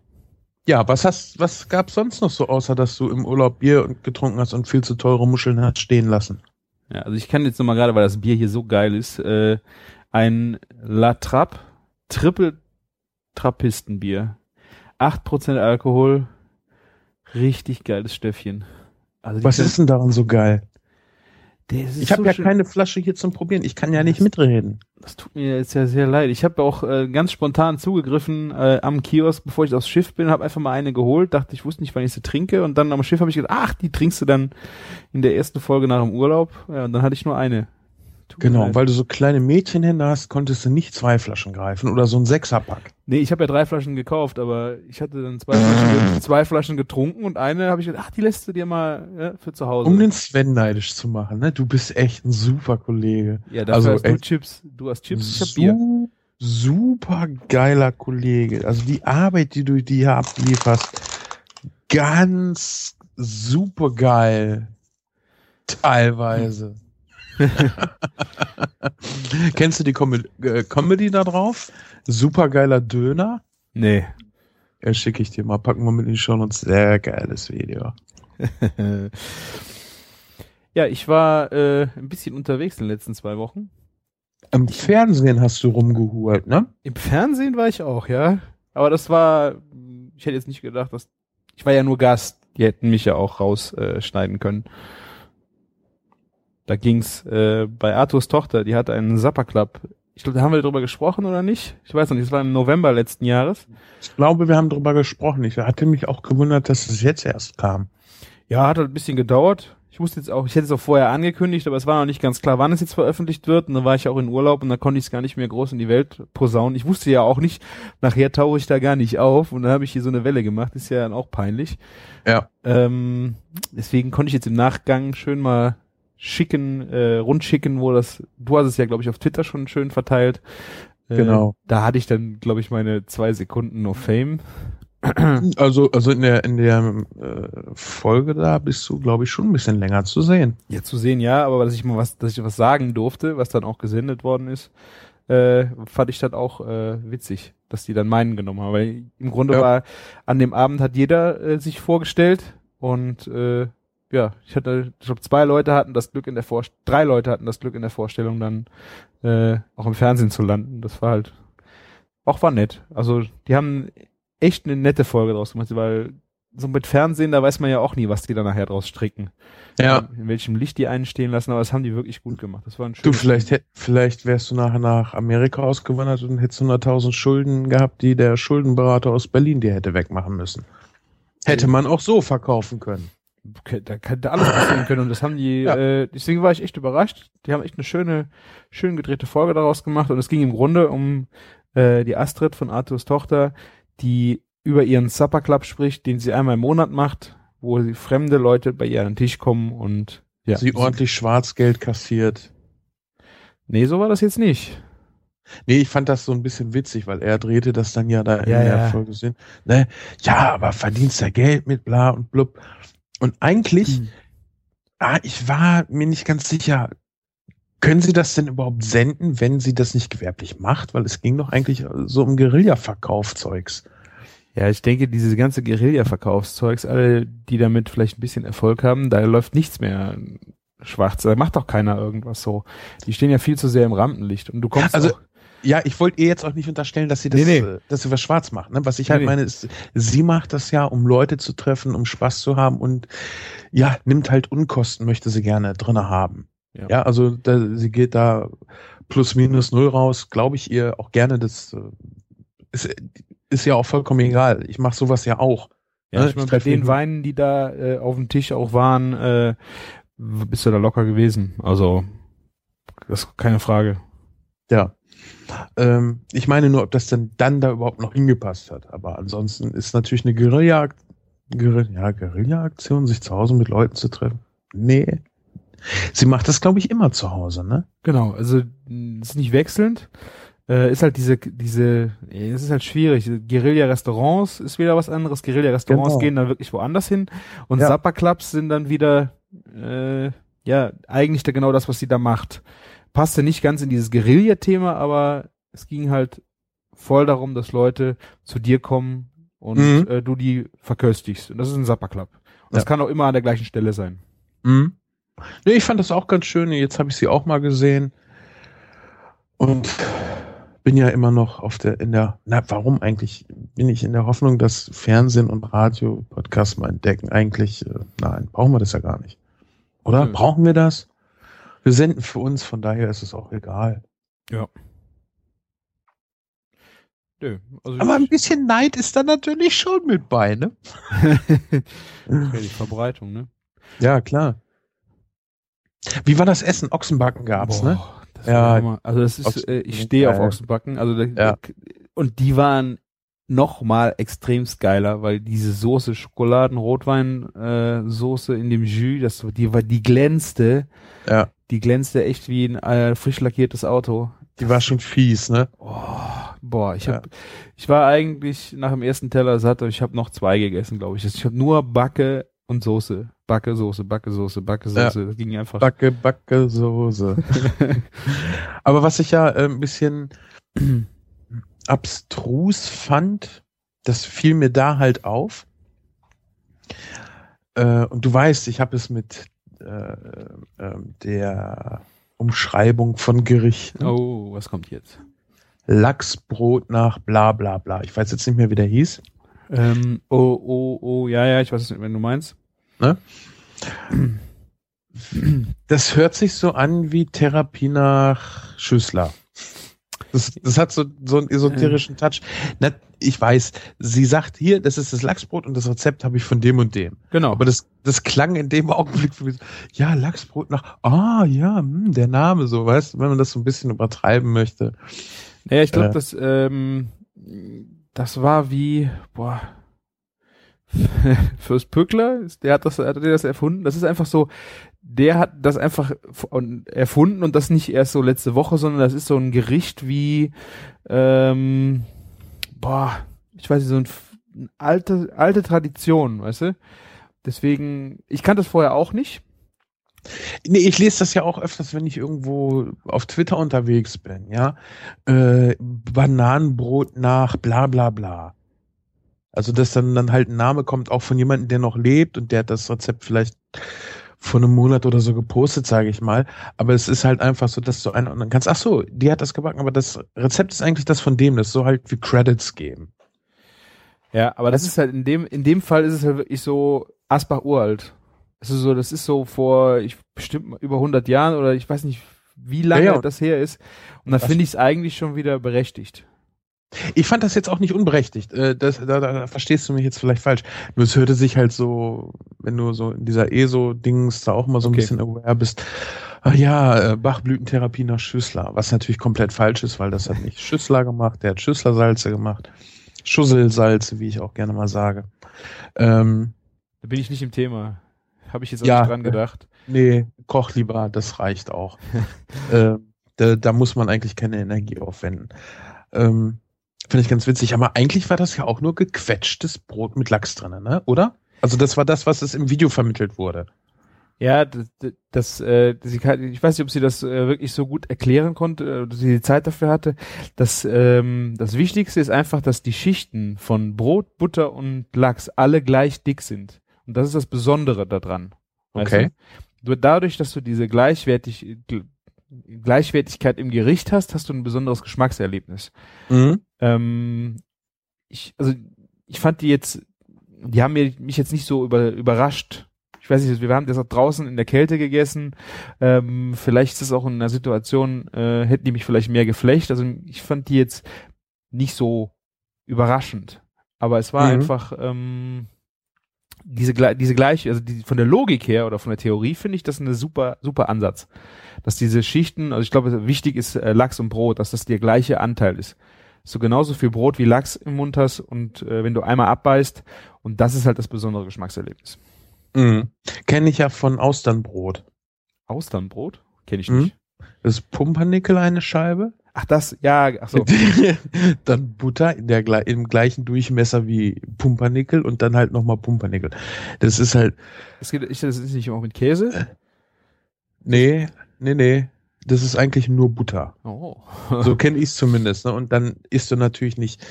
Ja, was hast, was gab's sonst noch so, außer dass du im Urlaub Bier getrunken hast und viel zu teure Muscheln hast stehen lassen? Ja, also ich kann jetzt nochmal gerade, weil das Bier hier so geil ist, äh, ein La Trappe Triple Trappistenbier. 8% Alkohol. Richtig geiles Stöffchen. Also Was ist denn daran so geil? Ich habe ja schön. keine Flasche hier zum Probieren. Ich kann ja nicht mitreden. Das tut mir jetzt ja sehr leid. Ich habe auch äh, ganz spontan zugegriffen äh, am Kiosk, bevor ich aufs Schiff bin, habe einfach mal eine geholt. Dachte, ich wusste nicht, wann ich sie trinke. Und dann am Schiff habe ich gedacht, ach, die trinkst du dann in der ersten Folge nach dem Urlaub. Ja, und dann hatte ich nur eine. Tut genau, weil du so kleine Mädchenhände hast, konntest du nicht zwei Flaschen greifen oder so ein Sechserpack. Nee, ich habe ja drei Flaschen gekauft, aber ich hatte dann zwei, Flaschen, <laughs> zwei Flaschen getrunken und eine habe ich gedacht, ach, die lässt du dir mal ja, für zu Hause. Um den Sven neidisch zu machen, ne? Du bist echt ein super Kollege. Ja, dafür also, hast du Chips, du hast Chips, ich hab Bier. Super geiler Kollege. Also die Arbeit, die du dir ablieferst, ganz super geil. Teilweise. <laughs> Kennst du die Com äh, Comedy da drauf? Supergeiler Döner? Nee. Ja, schicke ich dir mal. Packen wir mit in die Show und sehr geiles Video. <laughs> ja, ich war äh, ein bisschen unterwegs in den letzten zwei Wochen. Im Fernsehen hast du rumgehurt, ne? Im Fernsehen war ich auch, ja. Aber das war, ich hätte jetzt nicht gedacht, dass ich war ja nur Gast. Die hätten mich ja auch rausschneiden äh, können. Da ging's äh, bei Arthurs Tochter, die hat einen Zapper Club. Ich glaube, da haben wir darüber gesprochen oder nicht? Ich weiß noch nicht, es war im November letzten Jahres. Ich glaube, wir haben darüber gesprochen. Ich hatte mich auch gewundert, dass es jetzt erst kam. Ja, hat halt ein bisschen gedauert. Ich musste jetzt auch, ich hätte es auch vorher angekündigt, aber es war noch nicht ganz klar, wann es jetzt veröffentlicht wird. Und dann war ich auch in Urlaub und da konnte ich es gar nicht mehr groß in die Welt posaunen. Ich wusste ja auch nicht, nachher tauche ich da gar nicht auf und dann habe ich hier so eine Welle gemacht. Ist ja dann auch peinlich. Ja. Ähm, deswegen konnte ich jetzt im Nachgang schön mal schicken, äh, rundschicken, wo das, du hast es ja, glaube ich, auf Twitter schon schön verteilt. Äh, genau. Da hatte ich dann, glaube ich, meine zwei Sekunden of Fame. <clears throat> Also, also in der in der äh, Folge da bist du, glaube ich, schon ein bisschen länger zu sehen. Ja, zu sehen, ja, aber dass ich mal was, dass ich was sagen durfte, was dann auch gesendet worden ist, äh, fand ich das auch äh, witzig, dass die dann meinen genommen haben. Weil im Grunde ja. war an dem Abend hat jeder äh, sich vorgestellt und äh, ja, ich hatte, ich glaube, zwei Leute hatten das Glück in der Vorstellung, drei Leute hatten das Glück in der Vorstellung, dann äh, auch im Fernsehen zu landen. Das war halt auch war nett. Also die haben echt eine nette Folge draus gemacht, weil so mit Fernsehen, da weiß man ja auch nie, was die da nachher draus stricken. Ja. In welchem Licht die einen stehen lassen, aber das haben die wirklich gut gemacht. Das war ein Du, vielleicht, hätt, vielleicht wärst du nachher nach Amerika ausgewandert und hättest 100.000 Schulden gehabt, die der Schuldenberater aus Berlin dir hätte wegmachen müssen. Hätte man auch so verkaufen können da könnte alles passieren können und das haben die, ja. äh, deswegen war ich echt überrascht. Die haben echt eine schöne, schön gedrehte Folge daraus gemacht und es ging im Grunde um äh, die Astrid von Arthurs Tochter, die über ihren Supper Club spricht, den sie einmal im Monat macht, wo sie fremde Leute bei ihr an den Tisch kommen und ja. Sie ordentlich Schwarzgeld kassiert. Nee, so war das jetzt nicht. Nee, ich fand das so ein bisschen witzig, weil er drehte das dann ja da in ja, der ja. Folge sehen. Ne? Ja, aber verdienst ja Geld mit bla und blub. Und eigentlich, hm. ah, ich war mir nicht ganz sicher, können Sie das denn überhaupt senden, wenn sie das nicht gewerblich macht? Weil es ging doch eigentlich so um Guerilla-Verkaufzeugs. Ja, ich denke, diese ganze Guerilla-Verkaufszeugs, alle, die damit vielleicht ein bisschen Erfolg haben, da läuft nichts mehr schwarz. Da macht doch keiner irgendwas so. Die stehen ja viel zu sehr im Rampenlicht. Und du kommst also, auch ja, ich wollte ihr jetzt auch nicht unterstellen, dass sie das, nee, nee. Äh, dass sie was schwarz macht. Ne? Was ich halt nee, meine, ist, sie macht das ja, um Leute zu treffen, um Spaß zu haben und ja, nimmt halt Unkosten, möchte sie gerne drinne haben. Ja, ja also da, sie geht da plus minus null raus, glaube ich ihr auch gerne. Das äh, ist, ist ja auch vollkommen egal. Ich mache sowas ja auch. Ja, ne? ich meine, bei den Weinen, die da äh, auf dem Tisch auch waren, äh, bist du da locker gewesen. Also, das ist keine Frage. Ja. Ähm, ich meine nur, ob das denn dann da überhaupt noch hingepasst hat. Aber ansonsten ist natürlich eine Guerilla, Guerilla, ja, Guerilla-Aktion, sich zu Hause mit Leuten zu treffen. Nee. Sie macht das, glaube ich, immer zu Hause, ne? Genau, also ist nicht wechselnd. Äh, ist halt diese, diese, es ist halt schwierig. Guerilla-Restaurants ist wieder was anderes. Guerilla-Restaurants genau. gehen dann wirklich woanders hin. Und ja. Zappa-Clubs sind dann wieder, äh, ja, eigentlich da genau das, was sie da macht passte nicht ganz in dieses Guerilla-Thema, aber es ging halt voll darum, dass Leute zu dir kommen und mhm. äh, du die verköstigst. Und das ist ein Supper-Club. Und das kann auch immer an der gleichen Stelle sein. Mhm. Nee, ich fand das auch ganz schön. Jetzt habe ich sie auch mal gesehen. Und bin ja immer noch auf der, in der, na, warum eigentlich? Bin ich in der Hoffnung, dass Fernsehen und Radio Podcasts mal entdecken? Eigentlich, äh, nein, brauchen wir das ja gar nicht. Oder? Mhm. Brauchen wir das? Wir senden für uns, von daher ist es auch egal. Ja. Nö, also Aber ein bisschen Neid ist da natürlich schon mit bei, ne? <laughs> ja, die Verbreitung, ne? Ja, klar. Wie war das Essen? Ochsenbacken gab's, ne? das Ja, war Hammer. also das ist, Ochsen- äh, ich stehe auf. Ochsenbacken, also Ja. und die waren noch mal extremst geiler, weil diese Soße Schokoladen-Rotwein äh, Soße in dem Jus, das die war die glänzte, Ja. die glänzte echt wie ein äh, frisch lackiertes Auto. Die war schon fies, ne? Oh, boah, ich hab, ich war eigentlich nach dem ersten Teller satt, aber ich habe noch zwei gegessen, glaube ich. Ich habe nur Backe und Soße, Backe Soße, Backe Soße, Backe Ja. Soße. Das ging einfach. Backe, Backe, Soße. <laughs> Aber was ich ja äh, ein bisschen <clears throat> abstrus fand, das fiel mir da halt auf. Äh, und du weißt, ich habe es mit äh, ähm, der Umschreibung von Gerichten. oh, was kommt jetzt? Lachsbrot nach bla bla bla. Ich weiß jetzt nicht mehr, wie der hieß. Ähm, oh, oh, oh, ja, ja, ich weiß nicht, wenn du meinst. Das hört sich so an wie Therapie nach Schüssler. Das, das hat so, so einen esoterischen Touch. Na, ich weiß, sie sagt hier, das ist das Lachsbrot und das Rezept habe ich von dem und dem. Genau. Aber das, das klang in dem <laughs> Augenblick für mich so, ja, Lachsbrot nach, ah, ja, hm, der Name so, weißt du, wenn man das so ein bisschen übertreiben möchte. Naja, ich glaube, Äh. das, ähm, das war wie, boah, <laughs> Fürst Pückler, der hat das, hat der das erfunden. Das ist einfach so, der hat das einfach erfunden und das nicht erst so letzte Woche, sondern das ist so ein Gericht wie, ähm, boah, ich weiß nicht, so ein, eine alte, alte Tradition, weißt du? Deswegen, ich kannte das vorher auch nicht. Nee, ich lese das ja auch öfters, wenn ich irgendwo auf Twitter unterwegs bin, ja. Äh, Bananenbrot nach bla bla bla. Also, dass dann, dann halt ein Name kommt, auch von jemandem, der noch lebt und der hat das Rezept vielleicht vor einem Monat oder so gepostet, sage ich mal. Aber es ist halt einfach so, dass du einordnen kannst, ach so, die hat das gebacken, aber das Rezept ist eigentlich das von dem, das so halt wie Credits geben. Ja, aber das ist halt in dem, in dem Fall ist es halt wirklich so Asbach uralt. Es ist so, das ist so vor, ich bestimmt über 100 Jahren oder ich weiß nicht, wie lange Ja, ja. das her ist. Und da finde ich es eigentlich schon wieder berechtigt. Ich fand das jetzt auch nicht unberechtigt. Äh, Das, da, da, verstehst du mich jetzt vielleicht falsch. Nur es hörte sich halt so, wenn du so in dieser ESO-Dings da auch mal so ein Okay. bisschen aware bist. Ah ja, äh, Bachblütentherapie nach Schüssler, was natürlich komplett falsch ist, weil das hat nicht Schüssler gemacht, der hat Schüsslersalze gemacht. Schusselsalze, wie ich auch gerne mal sage. Ähm, Da bin ich nicht im Thema. Habe ich jetzt auch Ja. nicht dran gedacht. nee, koch lieber, das reicht auch. <laughs> äh, da, da muss man eigentlich keine Energie aufwenden. Ähm, Finde ich ganz witzig. Aber eigentlich war das ja auch nur gequetschtes Brot mit Lachs drin, ne? Oder? Also das war das, was es im Video vermittelt wurde. Ja, das, das äh, sie kann, ich weiß nicht, ob sie das äh, wirklich so gut erklären konnte, äh, oder sie die Zeit dafür hatte. Das, ähm, das Wichtigste ist einfach, dass die Schichten von Brot, Butter und Lachs alle gleich dick sind. Und das ist das Besondere daran. Okay. Du? Nur dadurch, dass du diese Gleichwertig, Gl- Gleichwertigkeit im Gericht hast, hast du ein besonderes Geschmackserlebnis. Mhm. Ähm, ich, also ich fand die jetzt, die haben mir, mich jetzt nicht so über, überrascht. Ich weiß nicht, wir haben das auch draußen in der Kälte gegessen. Ähm, vielleicht ist es auch in einer Situation, äh, hätten die mich vielleicht mehr geflecht. Also ich fand die jetzt nicht so überraschend. Aber es war Mhm. einfach ähm, diese, diese gleiche, also die, von der Logik her oder von der Theorie finde ich das eine super, super Ansatz. Dass diese Schichten, also ich glaube, wichtig ist äh, Lachs und Brot, dass das der gleiche Anteil ist. Dass du genauso viel Brot wie Lachs im Mund hast und äh, wenn du einmal abbeißt, und das ist halt das besondere Geschmackserlebnis. Mhm. Kenne ich ja von Austernbrot. Austernbrot? Kenne ich Mhm. nicht. Das ist Pumpernickel eine Scheibe. Ach, das, ja, ach so. <laughs> dann Butter in der, im gleichen Durchmesser wie Pumpernickel und dann halt nochmal Pumpernickel. Das ist halt, Das, geht, ich, das ist nicht auch mit Käse? nee, nee, nee. Das ist eigentlich nur Butter. Oh. So <laughs> kenne ich es zumindest. Ne? Und dann isst du natürlich nicht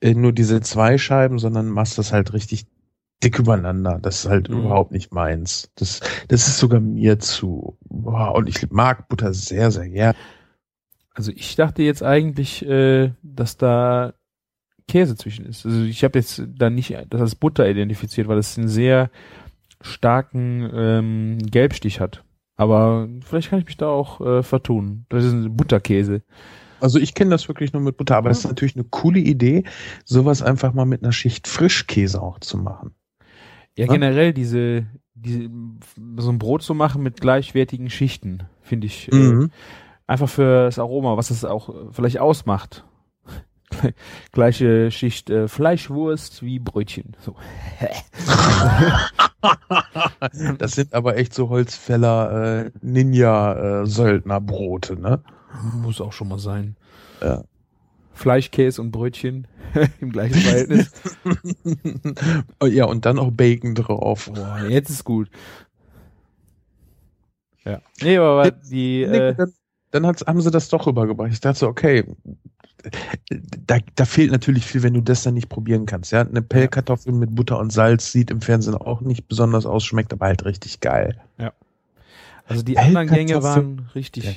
äh, nur diese zwei Scheiben, sondern machst das halt richtig dick übereinander. Das ist halt Mhm. überhaupt nicht meins. Das, das ist sogar mir zu. Boah, und ich mag Butter sehr, sehr gern. Also ich dachte jetzt eigentlich, äh, dass da Käse zwischen ist. Also ich habe jetzt da nicht das als Butter identifiziert, weil es einen sehr starken ähm, Gelbstich hat. Aber vielleicht kann ich mich da auch äh, vertun. Das ist ein Butterkäse. Also ich kenne das wirklich nur mit Butter, aber es ist natürlich eine coole Idee, sowas einfach mal mit einer Schicht Frischkäse auch zu machen. Ja, Ja? generell diese, diese, so ein Brot zu machen mit gleichwertigen Schichten, finde ich äh, Mhm. Einfach für das Aroma, was es auch äh, vielleicht ausmacht. <laughs> Gleiche Schicht äh, Fleischwurst wie Brötchen. So. <laughs> Das sind aber echt so Holzfäller äh, Ninja äh, ne? Muss auch schon mal sein. Ja. Fleischkäse und Brötchen <laughs> im gleichen Verhältnis. Oh, ja, und dann auch Bacon drauf. Boah, jetzt ist gut. Ja. Nee, aber die, äh, dann haben sie das doch rübergebracht. Ich dachte so, okay, da, da fehlt natürlich viel, wenn du das dann nicht probieren kannst. Ja, eine Pellkartoffel mit Butter und Salz sieht im Fernsehen auch nicht besonders aus, schmeckt aber halt richtig geil. also die anderen Gänge Pellkartoffeln. waren richtig, Ja.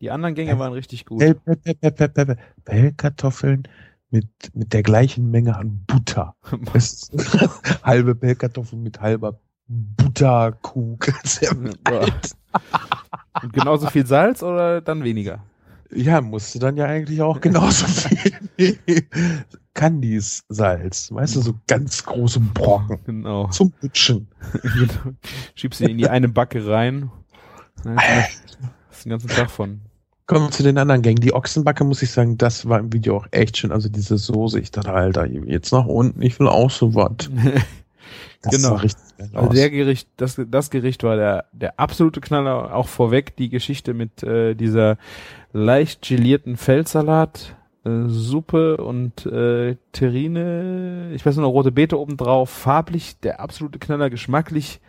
die anderen Gänge waren richtig gut. Pell, Pell, Pell, Pell, Pell, Pell, Pellkartoffeln mit, mit der gleichen Menge an Butter. <laughs> <laughs> Halbe Pellkartoffel mit halber Boah. <laughs> Und genauso viel Salz oder dann weniger? Ja, musste dann ja eigentlich auch genauso viel. <laughs> Candies Salz, weißt du, so ganz große Brocken Genau. zum Lutschen. Genau. <laughs> Schiebst sie in die eine Backe rein. Hast den ganzen Tag von. Kommen wir zu den anderen Gängen. Die Ochsenbacke, muss ich sagen, das war im Video auch echt schön. Also diese Soße, ich dachte, Alter, jetzt nach unten, ich will auch so was. Das Genau. sah richtig Also der Gericht, das, das Gericht war der, der absolute Knaller. Auch vorweg die Geschichte mit äh, dieser leicht gelierten Feldsalat, äh, Suppe und äh, Terrine. Ich weiß nur noch rote Beete obendrauf. Farblich der absolute Knaller, geschmacklich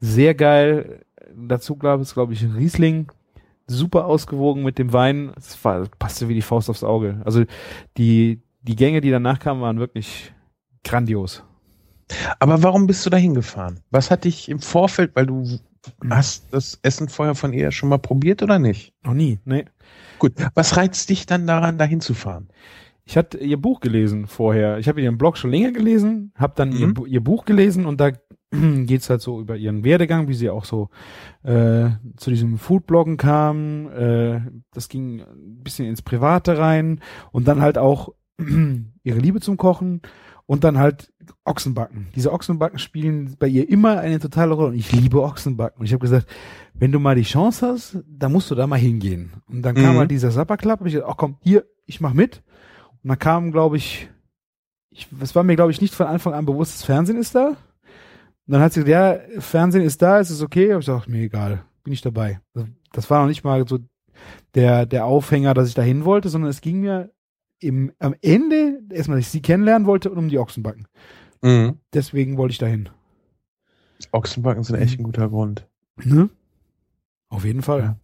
sehr geil. Dazu glaube ich, glaube ich, Riesling. Super ausgewogen mit dem Wein. Es war, passte wie die Faust aufs Auge. Also die, die Gänge, die danach kamen, waren wirklich grandios. Aber warum bist du da hingefahren? Was hat dich im Vorfeld, weil du hast das Essen vorher von ihr schon mal probiert oder nicht? Noch nie, ne? Gut, was reizt dich dann daran, da hinzufahren? Ich hatte ihr Buch gelesen vorher. Ich habe ihren Blog schon länger gelesen, habe dann ihr, Mhm. Bu- ihr Buch gelesen und da <clears throat> geht's halt so über ihren Werdegang, wie sie auch so äh, zu diesem Foodbloggen kam. Äh, das ging ein bisschen ins Private rein und dann halt auch <clears throat> ihre Liebe zum Kochen und dann halt Ochsenbacken. Diese Ochsenbacken spielen bei ihr immer eine totale Rolle und ich liebe Ochsenbacken. Und ich habe gesagt, wenn du mal die Chance hast, dann musst du da mal hingehen. Und dann kam Mhm. halt dieser Supper Club und ich gesagt, ach komm, hier, ich mach mit. Und dann kam, glaube ich, ich, es war mir, glaube ich, nicht von Anfang an bewusst, das Fernsehen ist da. Und dann hat sie gesagt, ja, Fernsehen ist da, es ist okay. Hab ich gesagt, mir egal, bin ich dabei. Das, das war noch nicht mal so der, der Aufhänger, dass ich da hin wollte, sondern es ging mir im, am Ende, erstmal, dass ich sie kennenlernen wollte und um die Ochsenbacken. Mhm. Deswegen wollte ich dahin. Ochsenbacken sind echt ein guter Grund. Ne? Auf jeden Fall. Ja.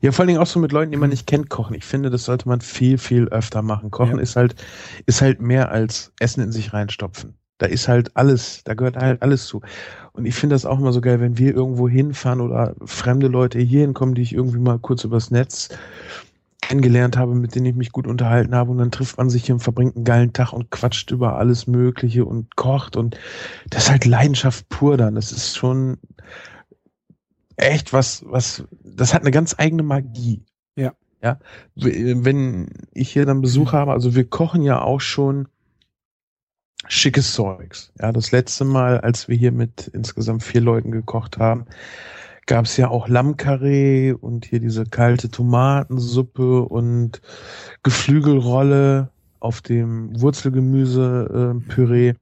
Ja, vor allen Dingen auch so mit Leuten, die man nicht kennt, kochen. Ich finde, das sollte man viel, viel öfter machen. Kochen Ja. ist halt, ist halt mehr als Essen in sich reinstopfen. Da ist halt alles, da gehört halt alles zu. Und ich finde das auch immer so geil, wenn wir irgendwo hinfahren oder fremde Leute hier hinkommen, die ich irgendwie mal kurz übers Netz kennengelernt habe, mit denen ich mich gut unterhalten habe und dann trifft man sich hier und verbringt einen geilen Tag und quatscht über alles Mögliche und kocht und das ist halt Leidenschaft pur dann. Das ist schon echt was, was, das hat eine ganz eigene Magie. Ja. Ja. Wenn ich hier dann Besuch habe, also wir kochen ja auch schon schickes Zeugs. Ja, das letzte Mal, als wir hier mit insgesamt vier Leuten gekocht haben, gab es ja auch Lammkarree und hier diese kalte Tomatensuppe und Geflügelrolle auf dem Wurzelgemüse-Püree.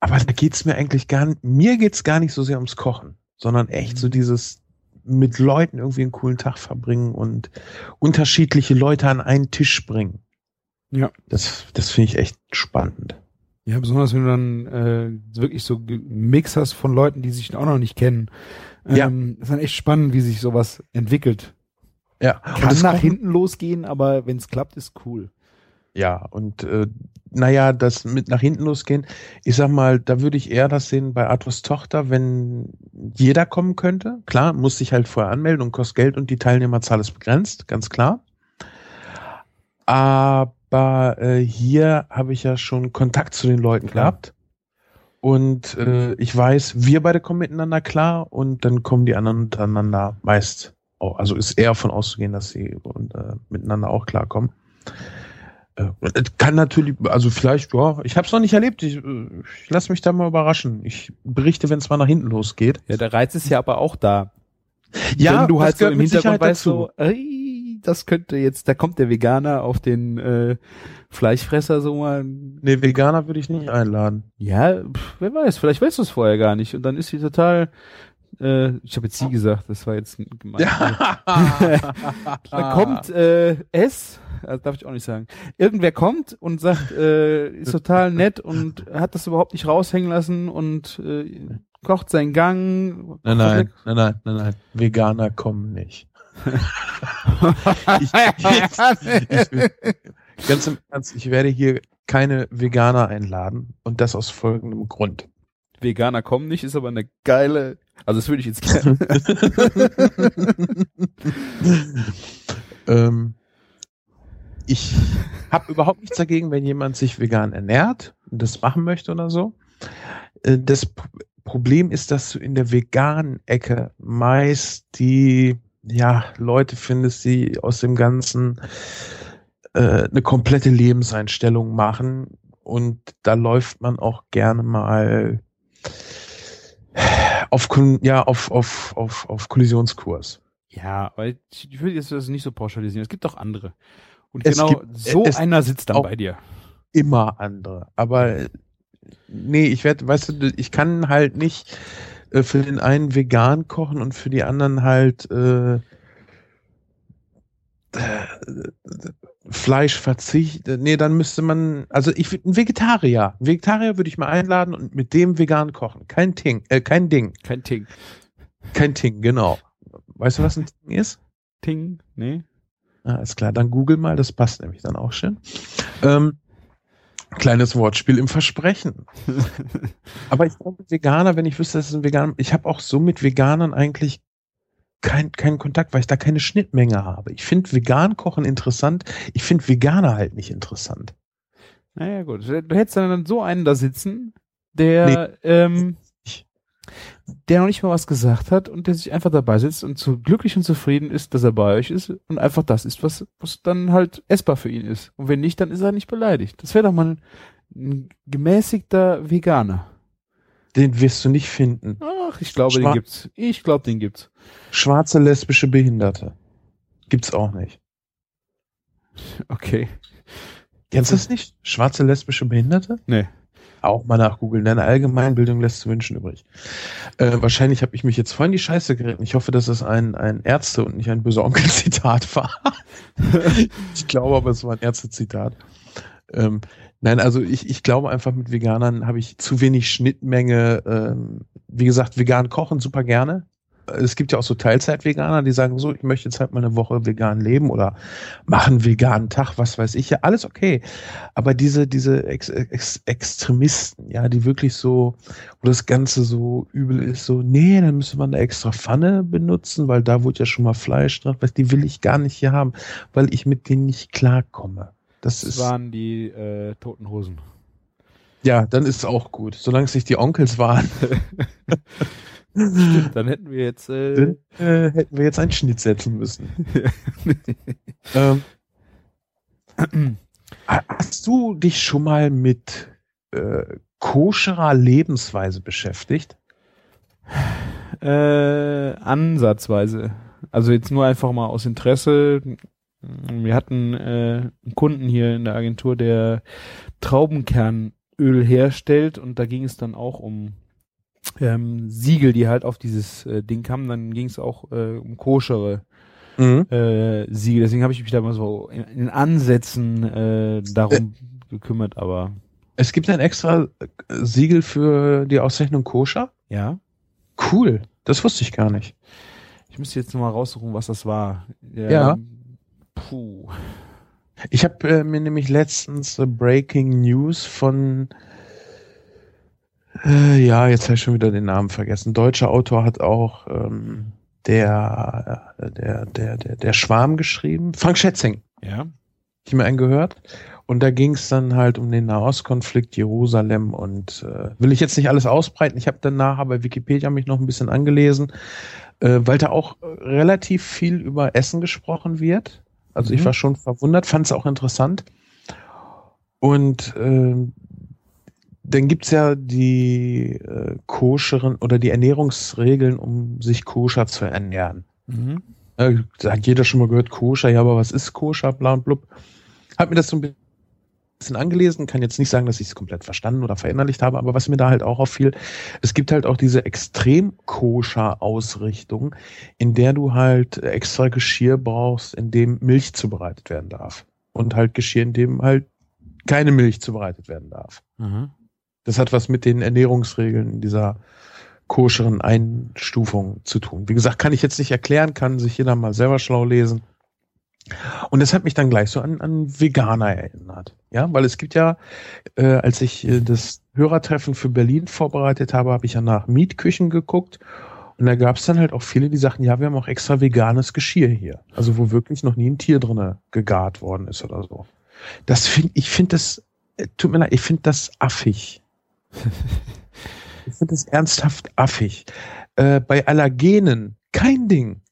Aber da geht's mir eigentlich gar nicht, mir geht's gar nicht so sehr ums Kochen, sondern echt so dieses mit Leuten irgendwie einen coolen Tag verbringen und unterschiedliche Leute an einen Tisch bringen. Ja. Das, das finde ich echt spannend. Ja, besonders wenn du dann äh, wirklich so Mix hast von Leuten, die sich auch noch nicht kennen. Ja. Ähm, ist dann echt spannend, wie sich sowas entwickelt. Ja, Kann nach hinten losgehen, aber wenn es klappt, ist cool. Ja, und äh, naja, das mit nach hinten losgehen, ich sag mal, da würde ich eher das sehen bei Arthurs Tochter, wenn jeder kommen könnte. Klar, muss sich halt vorher anmelden und kostet Geld und die Teilnehmerzahl ist begrenzt, ganz klar. Aber äh, hier habe ich ja schon Kontakt zu den Leuten gehabt. Und äh, ich weiß, wir beide kommen miteinander klar und dann kommen die anderen untereinander meist auch. Also ist eher von auszugehen, dass sie und, äh, miteinander auch klarkommen. Äh, kann natürlich, also vielleicht, ja, ich habe es noch nicht erlebt. Ich, äh, ich lasse mich da mal überraschen. Ich berichte, wenn es mal nach hinten losgeht. Ja, der Reiz ist ja aber auch da. Ja, Wenn du halt so im Hintergrund weißt, dazu. so, ey, das könnte jetzt, da kommt der Veganer auf den äh, Fleischfresser so mal. Nee, Veganer würde ich nicht einladen. Ja, pf, wer weiß, vielleicht weißt du es vorher gar nicht. Und dann ist sie total, äh, ich habe jetzt sie gesagt, das war jetzt gemein. <laughs> Da kommt äh, S, also darf ich auch nicht sagen. Irgendwer kommt und sagt, äh, ist total nett und hat das überhaupt nicht raushängen lassen und äh, kocht seinen Gang. Nein, nein, nein, nein, nein, nein. Veganer kommen nicht. <laughs> ich, ich, ganz im Ernst, ich werde hier keine Veganer einladen und das aus folgendem Grund. Veganer kommen nicht, ist aber eine geile. Also das würde ich jetzt gerne. <laughs> ähm, ich habe überhaupt nichts dagegen, wenn jemand sich vegan ernährt und das machen möchte oder so. Äh, Das Problem ist, dass du in der veganen Ecke meist die ja, Leute findest, die aus dem Ganzen äh, eine komplette Lebenseinstellung machen und da läuft man auch gerne mal auf, ja, auf, auf, auf, auf Kollisionskurs. ja, aber ich, würde jetzt das nicht so pauschalisieren. Es gibt doch andere. Und Es genau gibt- so einer sitzt dann bei dir. immer andere. Aber nee, ich werde, weißt du, ich kann halt nicht äh, für den einen vegan kochen und für die anderen halt äh, äh, Fleisch verzichten. Nee, dann müsste man, also ich ein Vegetarier, ein Vegetarier würde ich mal einladen und mit dem vegan kochen. Kein Ting, äh, kein Ding, Kein Ting. kein Ting, genau. Weißt du, was ein Ting ist? Ting, nee. Ah, ist klar, dann google mal, das passt nämlich dann auch schön. Ähm, kleines Wortspiel im Versprechen. <laughs> Aber ich glaube, Veganer, wenn ich wüsste, dass es ein Veganer, ich habe auch so mit Veganern eigentlich kein, keinen Kontakt, weil ich da keine Schnittmenge habe. Ich finde vegan kochen interessant, ich finde Veganer halt nicht interessant. Naja, gut. Du hättest dann so einen da sitzen, der, ähm, Ich- der noch nicht mal was gesagt hat und der sich einfach dabei sitzt und so glücklich und zufrieden ist, dass er bei euch ist und einfach das ist, was, was dann halt essbar für ihn ist. Und wenn nicht, dann ist er nicht beleidigt. Das wäre doch mal ein, ein gemäßigter Veganer. Den wirst du nicht finden. Ach, ich glaube, Schwa- den gibt's. Ich glaube, den gibt's. Schwarze lesbische Behinderte. Gibt's auch nicht. Okay. Kennst du das nicht? Schwarze lesbische Behinderte? Nee. Auch mal nachgoogeln. Deine Allgemeinbildung lässt zu wünschen übrig. Äh, wahrscheinlich habe ich mich jetzt voll in die Scheiße geritten. Ich hoffe, dass es ein, ein Ärzte- und nicht ein böser Onkel-Zitat <laughs> war. ich glaube aber, es war ein Ärzte-Zitat. Ähm, nein, also ich, ich glaube einfach, mit Veganern habe ich zu wenig Schnittmenge. Ähm, wie gesagt, vegan kochen super gerne. Es gibt ja auch so Teilzeit-Veganer, die sagen so, ich möchte jetzt halt mal eine Woche vegan leben oder machen veganen Tag, was weiß ich ja, alles okay. Aber diese, diese Ex Ex Extremisten, ja, die wirklich so, wo das Ganze so übel ist, so, nee, dann müsste man eine extra Pfanne benutzen, weil da wurde ja schon mal Fleisch drauf, weißt, die will ich gar nicht hier haben, weil ich mit denen nicht klarkomme. Das Das waren die äh, Toten Hosen. ja, dann ist es auch gut, solange es nicht die Onkels waren. <laughs> <laughs> Dann hätten wir jetzt äh, dann äh, hätten wir jetzt einen Schnitt setzen müssen. <laughs> ähm, <clears throat> hast du dich schon mal mit äh, koscherer Lebensweise beschäftigt? Äh, ansatzweise. Also jetzt nur einfach mal aus Interesse. Wir hatten äh, einen Kunden hier in der Agentur, der Traubenkernöl herstellt und da ging es dann auch um ähm, Siegel, die halt auf dieses äh, Ding kamen. Dann ging es auch äh, um koschere Mhm. äh, Siegel. Deswegen habe ich mich da mal so in, in Ansätzen äh, darum gekümmert, aber Es gibt ein extra äh, Siegel für die Auszeichnung koscher? ja. Cool, das wusste ich gar nicht. Ich müsste jetzt noch mal raussuchen, was das war. Ja. Puh. Ich habe äh, mir nämlich letztens äh, Breaking News von äh, ja, jetzt habe ich schon wieder den Namen vergessen. Deutscher Autor hat auch ähm, der, äh, der, der, der, der Schwarm geschrieben. Frank Schätzing. Ja. Ich mir einen gehört. Und da ging es dann halt um den Nahostkonflikt, Jerusalem und äh, will ich jetzt nicht alles ausbreiten. Ich habe dann nachher bei Wikipedia mich noch ein bisschen angelesen, äh, weil da auch relativ viel über Essen gesprochen wird. Also mhm. ich war schon verwundert, fand es auch interessant. Und äh, dann gibt's ja die äh, koscheren oder die Ernährungsregeln, um sich koscher zu ernähren. Mhm. Äh, hat jeder schon mal gehört, koscher, ja, aber was ist koscher, bla und blub. Hab mir das so ein bisschen angelesen, kann jetzt nicht sagen, dass ich es komplett verstanden oder verinnerlicht habe, aber was mir da halt auch auffiel, es gibt halt auch diese extrem koscher Ausrichtung, in der du halt extra Geschirr brauchst, in dem Milch zubereitet werden darf. Und halt Geschirr, in dem halt keine Milch zubereitet werden darf. Mhm. Das hat was mit den Ernährungsregeln dieser koscheren Einstufung zu tun. Wie gesagt, kann ich jetzt nicht erklären, kann sich jeder mal selber schlau lesen. Und das hat mich dann gleich so an, an Veganer erinnert. Ja, weil es gibt ja, äh, als ich äh, das Hörertreffen für Berlin vorbereitet habe, habe ich ja nach Mietküchen geguckt. Und da gab es dann halt auch viele, die sagten, ja, wir haben auch extra veganes Geschirr hier. Also wo wirklich noch nie ein Tier drinne gegart worden ist oder so. Das finde ich finde das, äh, tut mir leid, ich finde das affig. <laughs> ich finde das ernsthaft affig. Äh, bei Allergenen kein Ding.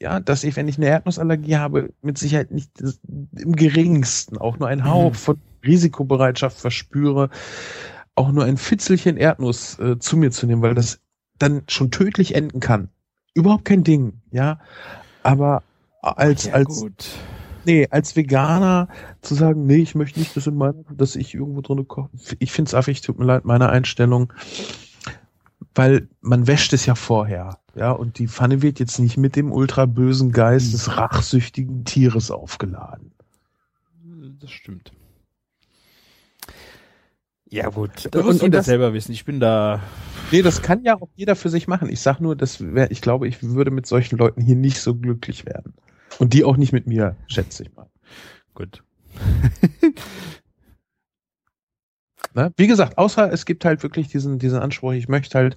Ja, dass ich, wenn ich eine Erdnussallergie habe, mit Sicherheit nicht das, im geringsten auch nur ein Hauch mhm. von Risikobereitschaft verspüre, auch nur ein Fitzelchen Erdnuss äh, zu mir zu nehmen, weil das dann schon tödlich enden kann. Überhaupt kein Ding, ja. Aber als, ja, als, gut nee, als Veganer zu sagen, nee, ich möchte nicht, dass, in mein, dass ich irgendwo drin koche. Ich finde es affig, tut mir leid, meine Einstellung. Weil man wäscht es ja vorher. Ja, und die Pfanne wird jetzt nicht mit dem ultra bösen Geist des rachsüchtigen Tieres aufgeladen. Das stimmt. Ja gut, das muss jeder das, selber wissen. Ich bin da. Nee, das kann ja auch jeder für sich machen. Ich sag nur, das wär, ich glaube, ich würde mit solchen Leuten hier nicht so glücklich werden. Und die auch nicht mit mir, schätze ich mal. Gut. <laughs> ne? Wie gesagt, außer es gibt halt wirklich diesen, diesen Anspruch, ich möchte halt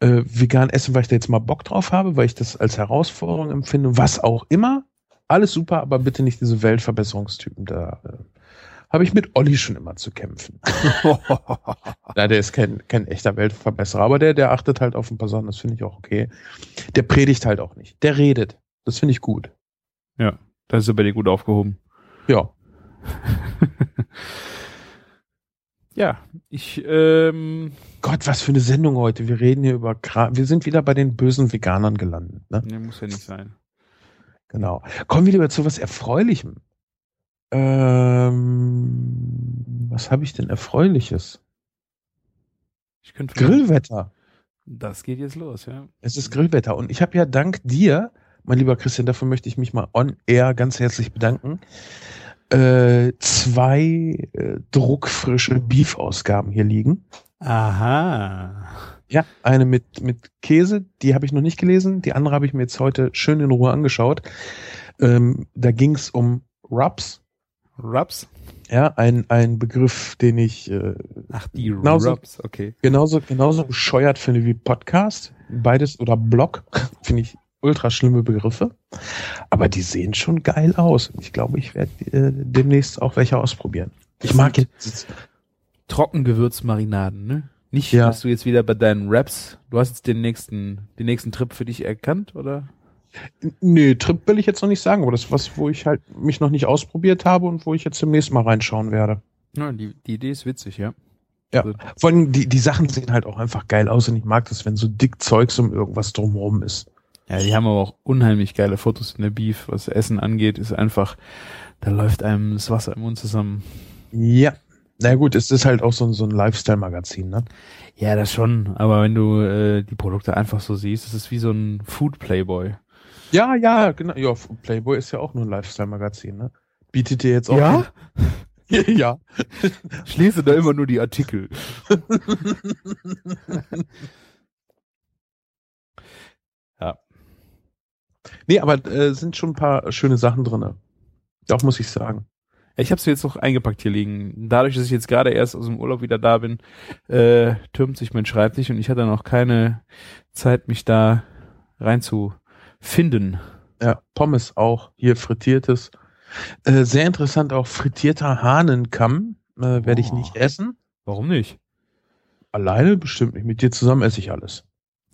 äh, vegan essen, weil ich da jetzt mal Bock drauf habe, weil ich das als Herausforderung empfinde, was auch immer. Alles super, aber bitte nicht diese Weltverbesserungstypen. Da äh, habe ich mit Olli schon immer zu kämpfen. <laughs> ja, der ist kein, kein echter Weltverbesserer, aber der, der achtet halt auf ein paar Sachen, das finde ich auch okay. Der predigt halt auch nicht. Der redet. Das finde ich gut. Ja, da ist er bei dir gut aufgehoben. Ja. <laughs> ja, ich, ähm, Gott, was für eine Sendung heute. Wir reden hier über Kram. Wir sind wieder bei den bösen Veganern gelandet. Ne? Nee, muss ja nicht sein. Genau. Kommen wir lieber zu was Erfreulichem. Ähm, was habe ich denn Erfreuliches? Ich könnte Grillwetter. Das geht jetzt los, ja. Es ist Grillwetter und ich habe ja dank dir mein lieber Christian, dafür möchte ich mich mal on air ganz herzlich bedanken. Äh, zwei äh, druckfrische Beef-Ausgaben hier liegen. Aha. Ja, eine mit, mit Käse, die habe ich noch nicht gelesen. Die andere habe ich mir jetzt heute schön in Ruhe angeschaut. Ähm, da ging es um Rubs. Rubs? Ja, ein, ein Begriff, den ich äh, Ach, die genauso, Rubs, okay. Genauso, genauso bescheuert finde wie Podcast. Beides oder Blog, <laughs> finde ich ultra schlimme Begriffe. Aber die sehen schon geil aus. Ich glaube, ich werde äh, demnächst auch welche ausprobieren. Ich mag jetzt Trockengewürzmarinaden, ne? Nicht, ja. dass du jetzt wieder bei deinen Raps, du hast jetzt den nächsten, den nächsten Trip für dich erkannt, oder? Nee, Trip will ich jetzt noch nicht sagen, aber das ist was, wo ich halt mich noch nicht ausprobiert habe und wo ich jetzt demnächst mal reinschauen werde. Ja, die, die Idee ist witzig, ja. Ja, also vor allem die, die Sachen sehen halt auch einfach geil aus und ich mag das, wenn so dick Zeugs um irgendwas drumherum ist. Ja, die haben aber auch unheimlich geile Fotos in der Beef. Was Essen angeht, ist einfach, da läuft einem das Wasser im Mund zusammen. Ja. Na gut, es ist halt auch so, so ein Lifestyle-Magazin, ne? Ja, das schon. Aber wenn du äh, die Produkte einfach so siehst, es ist wie so ein Food Playboy. Ja, ja, genau. Ja, Playboy ist ja auch nur ein Lifestyle-Magazin, ne? Bietet dir jetzt auch. Ja? <laughs> ja. Schließe da immer nur die Artikel. <laughs> Nee, aber äh, sind schon ein paar schöne Sachen drinne. Doch, muss ich sagen. Ich habe es jetzt noch eingepackt hier liegen. Dadurch, dass ich jetzt gerade erst aus dem Urlaub wieder da bin, äh, türmt sich mein Schreibtisch und ich hatte noch keine Zeit, mich da reinzufinden. Ja, Pommes auch. Hier frittiertes. Äh, sehr interessant auch frittierter Hahnenkamm. Äh, Werde ich Oh. nicht essen. Warum nicht? Alleine bestimmt nicht. Mit dir zusammen esse ich alles.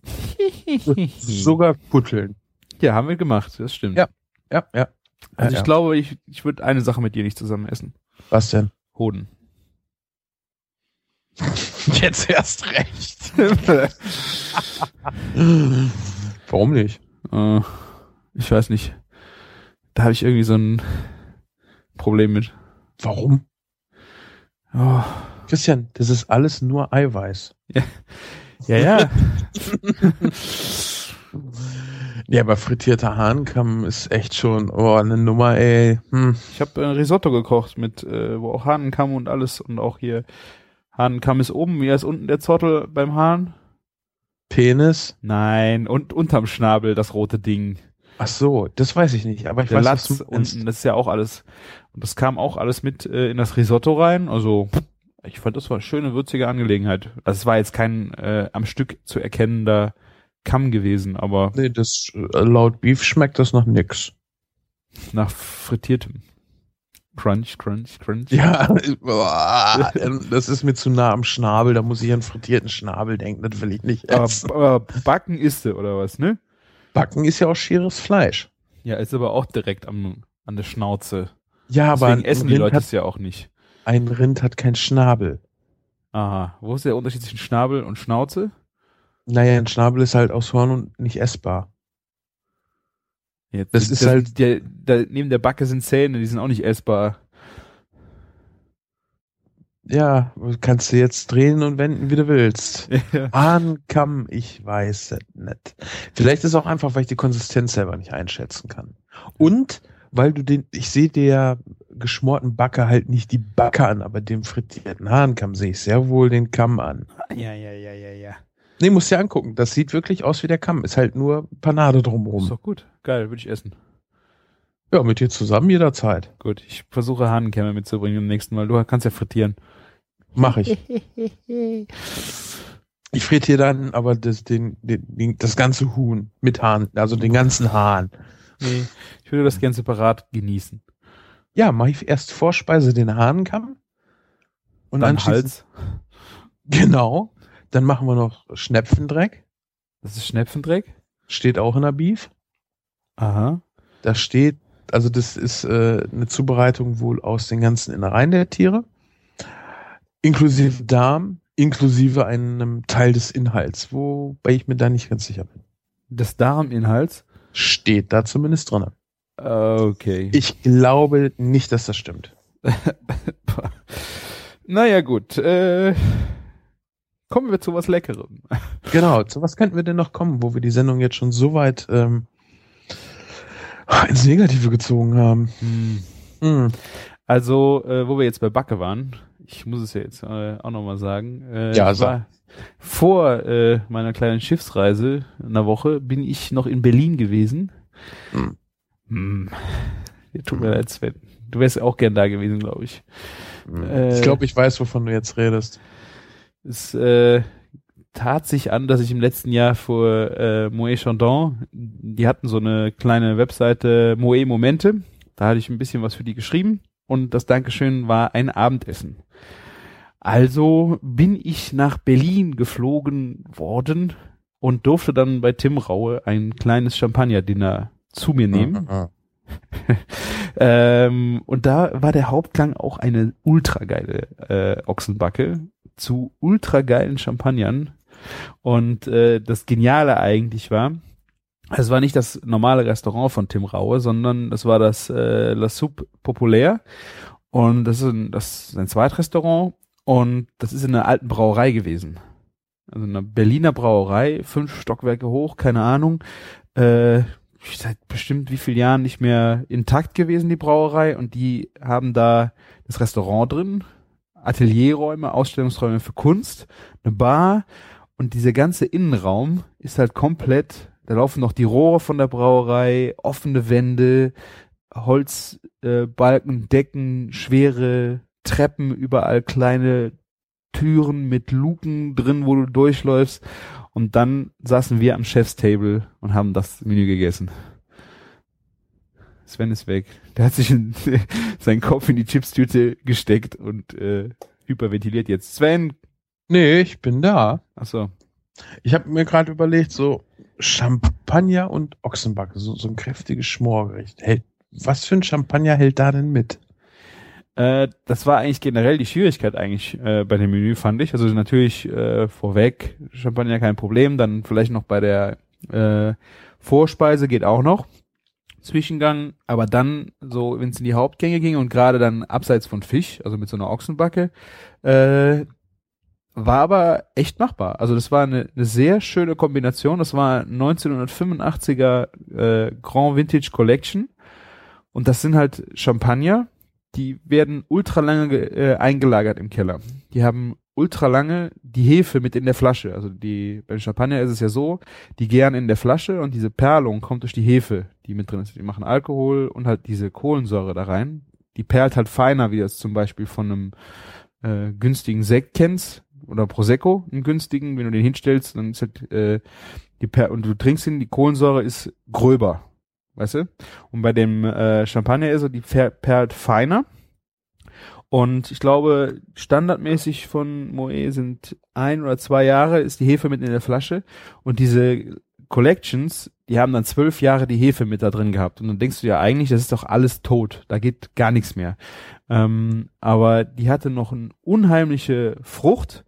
<laughs> Sogar Putteln. Ja, haben wir gemacht, das stimmt. Ja. Ja, ja. Also ja, ich glaube, ich, ich würde eine Sache mit dir nicht zusammen essen. Was denn? Hoden. <laughs> Jetzt erst recht. <laughs> Warum nicht? äh, ich weiß nicht. Da habe ich irgendwie so ein Problem mit. Warum? Oh. Christian, das ist alles nur Eiweiß. Ja, ja. Ja, <laughs> aber frittierter Hahnenkamm ist echt schon, oh, eine Nummer, ey. Hm. Ich habe äh, Risotto gekocht mit, äh, wo auch Hahnenkamm und alles und auch hier Hahnenkamm ist oben, wie ist unten der Zottel beim Hahn? Penis. Nein, und unterm Schnabel das rote Ding. Ach so, das weiß ich nicht, aber ich der weiß, Latz was unten, das ist ja auch alles. Und das kam auch alles mit äh, in das Risotto rein. Also ich fand, das war eine schöne, würzige Angelegenheit. Also es war jetzt kein äh, am Stück zu erkennender Kamm gewesen, aber Nee, das, äh, laut Beef schmeckt das nach nix. nach frittiertem. Crunch, crunch, crunch. Ja, <laughs> boah, das ist mir zu nah am Schnabel, da muss ich an frittierten Schnabel denken, das will ich nicht essen. Aber, aber Backen ist er, oder was, ne? Backen ist ja auch schieres Fleisch. Ja, ist aber auch direkt am, an der Schnauze. Ja, aber Deswegen ein essen die Rind, Leute hat, es ja auch nicht. ein Rind hat keinen Schnabel. Aha. Wo ist der Unterschied zwischen Schnabel und Schnauze? Naja, ein Schnabel ist halt aus Horn und nicht essbar. Jetzt, Das ist halt- Der, der, neben der Backe sind Zähne, die sind auch nicht essbar. Ja, kannst du jetzt drehen und wenden, wie du willst. <laughs> Ja. Hahnkamm, ich weiß es nicht. Vielleicht ist auch einfach, weil ich die Konsistenz selber nicht einschätzen kann. Und weil du den, ich sehe der geschmorten Backe halt nicht die Backe an, aber dem frittierten Hahnkamm sehe ich sehr wohl den Kamm an. ja, ja, ja, ja, ja. Nee, musst dir angucken. Das sieht wirklich aus wie der Kamm. Ist halt nur Panade Ist drumherum. doch gut. Geil, würde ich essen. Ja, mit dir zusammen jederzeit. Gut, ich versuche Hahnenkämme mitzubringen beim nächsten Mal. Du kannst ja frittieren. Mach ich. <laughs> Ich frittiere dann aber das, den, den, das ganze Huhn mit Hahn, also den ganzen Hahn. Nee, ich würde das gern separat genießen. Ja, mache ich erst Vorspeise den Hahnenkamm. Und Dann anschließend, Hals. <laughs> genau. Dann machen wir noch Schnepfendreck. Das ist Schnepfendreck. Steht auch in der Beef. Aha. Da steht, also das ist äh, eine Zubereitung wohl aus den ganzen Innereien der Tiere. Inklusive Darm, inklusive einem Teil des Inhalts, wobei ich mir da nicht ganz sicher bin. Des Darminhalts. Steht da zumindest drin. Okay. Ich glaube nicht, dass das stimmt. <laughs> naja, gut. Äh, kommen wir zu was Leckerem. <laughs> Genau, zu was könnten wir denn noch kommen, wo wir die Sendung jetzt schon so weit ähm, ins Negative gezogen haben? Hm. Hm. Also, äh, wo wir jetzt bei Backe waren, ich muss es ja jetzt äh, auch nochmal sagen. Äh, Ja, war, vor äh, meiner kleinen Schiffsreise in einer Woche bin ich noch in Berlin gewesen. Hm. Hm. Tut mir leid, Sven. Du wärst auch gern da gewesen, glaube ich. Äh, ich glaube, ich weiß, wovon du jetzt redest. Es äh, tat sich an, dass ich im letzten Jahr vor äh, Moe Chandon, die hatten so eine kleine Webseite Moe Momente, da hatte ich ein bisschen was für die geschrieben und das Dankeschön war ein Abendessen. Also bin ich nach Berlin geflogen worden und durfte dann bei Tim Raue ein kleines Champagner-Dinner zu mir nehmen. Mhm. <laughs> Ähm, und da war der Hauptklang auch eine ultra geile äh, Ochsenbacke zu ultra geilen Champagnern. Und äh, das Geniale eigentlich war, es war nicht das normale Restaurant von Tim Raue, sondern das war das äh, La Soupe Populaire. Und das ist ein, das ist ein Zweitrestaurant und das ist in einer alten Brauerei gewesen. Also eine Berliner Brauerei, fünf Stockwerke hoch, keine Ahnung. Äh, seit bestimmt wie vielen Jahren nicht mehr intakt gewesen, die Brauerei. Und die haben da das Restaurant drin, Atelierräume, Ausstellungsräume für Kunst, eine Bar und dieser ganze Innenraum ist halt komplett, da laufen noch die Rohre von der Brauerei, offene Wände, Holzbalken, äh, Decken, schwere Treppen, überall kleine Türen mit Luken drin, wo du durchläufst. Und dann saßen wir am Chefstable und haben das Menü gegessen. Sven ist weg. Der hat sich in, <laughs> seinen Kopf in die Chipstüte gesteckt und äh, hyperventiliert jetzt. Sven. Nee, ich bin da. Ach so. Ich habe mir gerade überlegt, so Champagner und Ochsenbacke, so, so ein kräftiges Schmorgericht. Hält, was für ein Champagner hält da denn mit? Äh, das war eigentlich generell die Schwierigkeit eigentlich äh, bei dem Menü, fand ich. Also natürlich äh, vorweg, Champagner kein Problem, dann vielleicht noch bei der äh, Vorspeise geht auch noch. Zwischengang, aber dann so, wenn es in die Hauptgänge ging und gerade dann abseits von Fisch, also mit so einer Ochsenbacke, äh, war aber echt machbar. Also das war eine, eine sehr schöne Kombination. Das war 1985er äh, Grand Vintage Collection und das sind halt Champagner, die werden ultra lange äh, eingelagert im Keller. Die haben ultra lange die Hefe mit in der Flasche. Also die beim Champagner ist es ja so, die gären in der Flasche und diese Perlung kommt durch die Hefe, die mit drin ist. Die machen Alkohol und halt diese Kohlensäure da rein. Die perlt halt feiner, wie das zum Beispiel von einem äh, günstigen Sekt kennst oder Prosecco, einen günstigen. Wenn du den hinstellst, dann ist halt äh, die per und du trinkst ihn, die Kohlensäure ist gröber, weißt du? Und bei dem äh, Champagner ist er die perlt feiner und ich glaube, standardmäßig von Moe sind ein oder zwei Jahre ist die Hefe mit in der Flasche. Und diese Collections, die haben dann zwölf Jahre die Hefe mit da drin gehabt. Und dann denkst du ja eigentlich, das ist doch alles tot. Da geht gar nichts mehr. Ähm, aber die hatte noch eine unheimliche Frucht,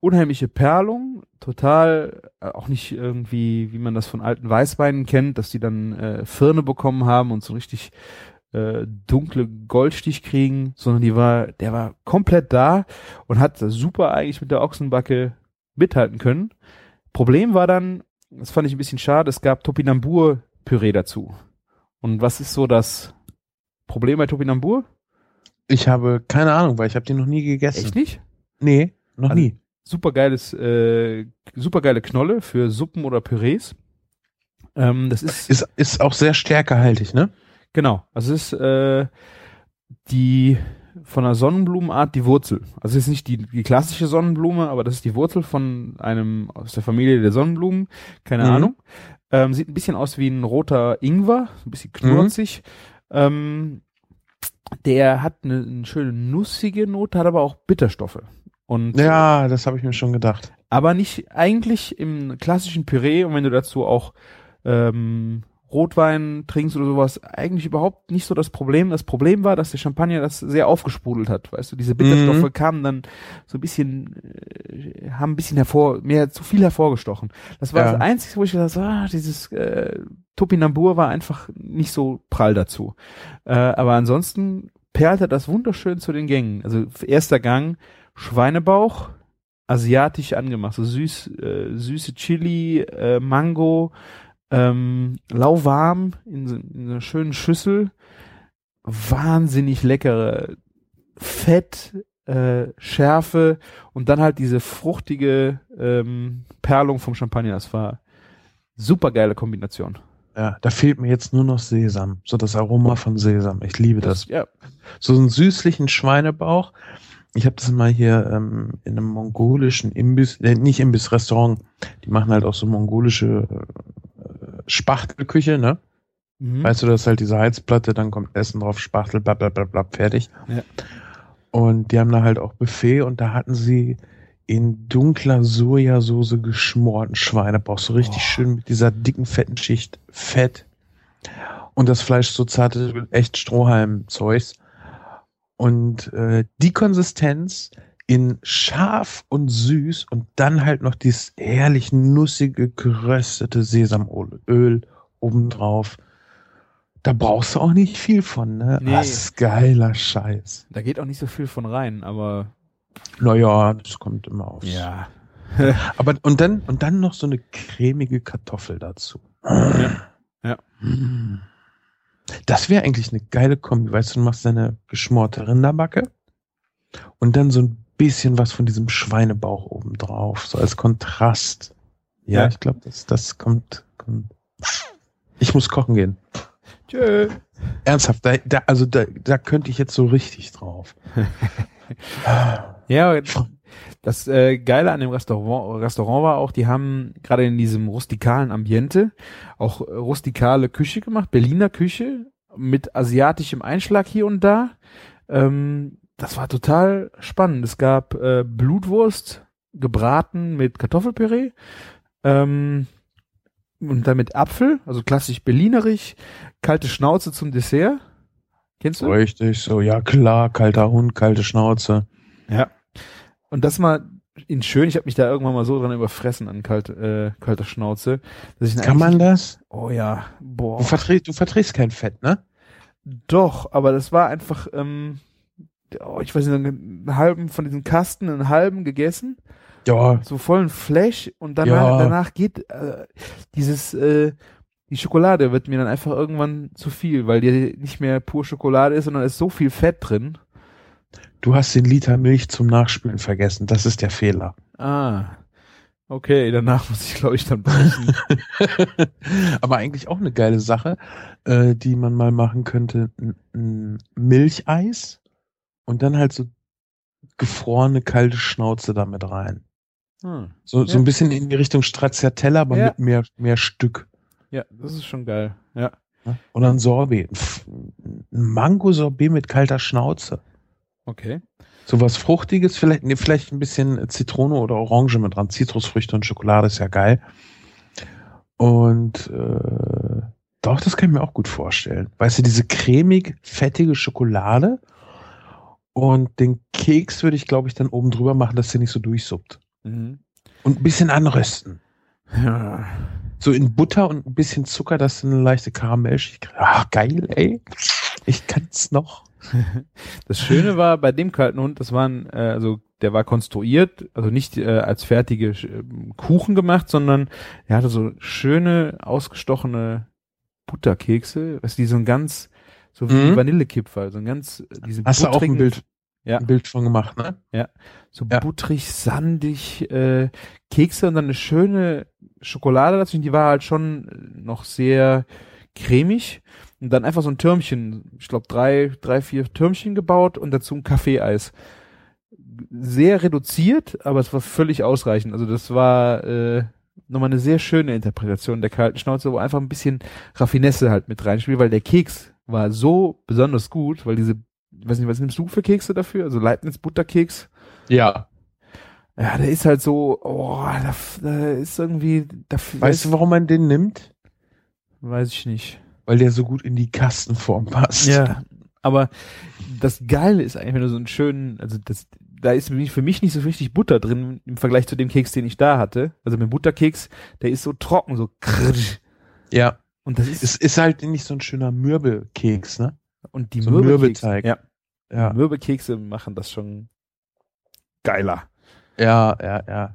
unheimliche Perlung, total, äh, auch nicht irgendwie, wie man das von alten Weißweinen kennt, dass die dann äh, Firne bekommen haben und so richtig äh, dunkle Goldstich kriegen, sondern die war, der war komplett da und hat super eigentlich mit der Ochsenbacke mithalten können. Problem war dann, das fand ich ein bisschen schade, es gab Topinambur-Püree dazu. Und was ist so das Problem bei Topinambur? Ich habe keine Ahnung, weil ich habe den noch nie gegessen. Echt nicht? Nee, noch Also, nie. Super geiles, äh, super geile Knolle für Suppen oder Pürees. Ähm, das ist Ist, ist auch sehr stärkehaltig, ne? Genau, also es ist äh, die von einer Sonnenblumenart die Wurzel. Also es ist nicht die, die klassische Sonnenblume, aber das ist die Wurzel von einem aus der Familie der Sonnenblumen, keine Mhm. Ahnung. Ähm, sieht ein bisschen aus wie ein roter Ingwer, ein bisschen knurzig. Ähm, der hat eine, eine schöne nussige Note, hat aber auch Bitterstoffe. Und Ja, das habe ich mir schon gedacht. aber nicht eigentlich im klassischen Püree und wenn du dazu auch ähm, Rotwein trinkst oder sowas, eigentlich überhaupt nicht so das Problem. Das Problem war, dass der Champagner das sehr aufgesprudelt hat, weißt du, diese Bitterstoffe Mhm. kamen dann so ein bisschen, äh, haben ein bisschen hervor, mehr zu viel hervorgestochen. Das war Ja. das Einzige, wo ich gesagt habe, ah, dieses äh, Topinambur war einfach nicht so prall dazu. Äh, aber ansonsten perlte das wunderschön zu den Gängen. Also erster Gang, Schweinebauch, asiatisch angemacht, so süß, äh, süße Chili, äh, Mango, ähm, lauwarm in, so- in einer schönen Schüssel, wahnsinnig leckere Fett, äh, Schärfe und dann halt diese fruchtige ähm, Perlung vom Champagner. Das war super geile Kombination. Ja, da fehlt mir jetzt nur noch Sesam. So das Aroma von Sesam. Ich liebe das. ja, So einen süßlichen Schweinebauch. Ich habe das mal hier ähm, in einem mongolischen Imbiss, äh, nicht Imbiss, Restaurant. Die machen halt auch so mongolische äh, Spachtelküche, ne? mhm. Weißt du, das ist halt diese Heizplatte, dann kommt Essen drauf, Spachtel, bla bla bla, bla fertig. Ja. Und die haben da halt auch Buffet und da hatten sie in dunkler Sojasauce geschmorten Schweinebauch, so richtig Oh. schön mit dieser dicken, fetten Schicht Fett. Und das Fleisch so zarte, echt Strohhalm-Zeugs. Und äh, die Konsistenz in scharf und süß und dann halt noch dieses herrlich nussige, geröstete Sesamöl obendrauf. Da brauchst du auch nicht viel von, ne? Nee. Das ist geiler Scheiß. Da geht auch nicht so viel von rein, aber Naja, das kommt immer aufs. ja. <laughs> Aber und dann und dann noch so eine cremige Kartoffel dazu. Ja. Ja. Das wäre eigentlich eine geile Kombi, weißt du, du machst deine geschmorte Rinderbacke und dann so ein bisschen was von diesem Schweinebauch oben drauf, so als Kontrast. Ja, Ja. ich glaube, das, das kommt, kommt. Ich muss kochen gehen. Tschö. Ernsthaft, da, da, also da, da könnte ich jetzt so richtig drauf. <laughs> Ja, das äh, Geile an dem Restaurant, Restaurant war auch, die haben gerade in diesem rustikalen Ambiente auch äh, rustikale Küche gemacht, Berliner Küche mit asiatischem Einschlag hier und da. Ähm, das war total spannend. Es gab äh, Blutwurst gebraten mit Kartoffelpüree ähm, und dann mit Apfel, also klassisch berlinerig, kalte Schnauze zum Dessert. Kennst du? Richtig, so, ja klar, kalter Hund, kalte Schnauze. Ja. Und das mal in schön, ich habe mich da irgendwann mal so dran überfressen an kalt, äh, kalter Schnauze. Kann man das? Oh ja, boah. Du verträgst, du verträgst kein Fett, ne? Doch, aber das war einfach, ähm, oh, ich weiß nicht, einen halben von diesen Kasten, einen halben gegessen. Ja. So vollen Flash und danach, Ja. danach geht äh, dieses, äh, die Schokolade wird mir dann einfach irgendwann zu viel, weil die nicht mehr pur Schokolade ist, sondern ist so viel Fett drin. Du hast den Liter Milch zum Nachspülen vergessen. Das ist der Fehler. Ah. Okay, danach muss ich, glaube ich, dann brechen. <laughs> Aber eigentlich auch eine geile Sache, äh, die man mal machen könnte. Ein Milcheis und dann halt so gefrorene kalte Schnauze damit rein. hm. So, so Ja. ein bisschen in die Richtung Stracciatella, aber Ja. mit mehr, mehr Stück. Ja, das ist schon geil. Ja. Oder ein Sorbet. Ein Mango-Sorbet mit kalter Schnauze. Okay. So was Fruchtiges, vielleicht, nee, vielleicht ein bisschen Zitrone oder Orange mit dran. Zitrusfrüchte und Schokolade ist ja geil. Und äh, doch, das kann ich mir auch gut vorstellen. Weißt du, diese cremig, fettige Schokolade und den Keks würde ich, glaube ich, dann oben drüber machen, dass der nicht so durchsuppt. Mhm. Und ein bisschen anrösten. Ja. So in Butter und ein bisschen Zucker, dass du eine leichte Karamellschicht. Ach, geil, ey. Ich kann's noch. <laughs> Das Schöne war bei dem kalten Hund, das waren, äh, also der war konstruiert, also nicht äh, als fertige äh, Kuchen gemacht, sondern er hatte so schöne, ausgestochene Butterkekse, was die so ein ganz, so wie Mhm. Vanillekipferl, so ein ganz, äh, diesen Hast du auch ein Bild, Ja. ein Bild von gemacht, ne? so Ja. butterig, sandig, äh, Kekse und dann eine schöne Schokolade dazwischen, die war halt schon noch sehr cremig und dann einfach so ein Türmchen, ich glaube drei, drei, vier Türmchen gebaut und dazu ein Kaffeeeis. Sehr reduziert, aber es war völlig ausreichend. Also das war äh, nochmal eine sehr schöne Interpretation der kalten Schnauze, wo einfach ein bisschen Raffinesse halt mit reinspielt, weil der Keks war so besonders gut, weil diese, ich weiß nicht, was nimmst du für Kekse dafür? Also Leibniz Butterkeks? Ja. Ja, der ist halt so, oh, da, da ist irgendwie, da Weißt du, warum man den nimmt? weiß ich nicht. Weil der so gut in die Kastenform passt. Ja, aber das Geile ist eigentlich, wenn du so einen schönen, also das, da ist für mich- nicht so richtig Butter drin im Vergleich zu dem Keks, den ich da hatte. Also mit Butterkeks, der ist so trocken, so krrsch. Ja. Und das ist, Es ist halt nicht so ein schöner Mürbelkeks, ne? und die so ein Mürbekekse, Mürbeteig. ja, Ja. Mürbekekse machen das schon geiler. Ja, ja, ja.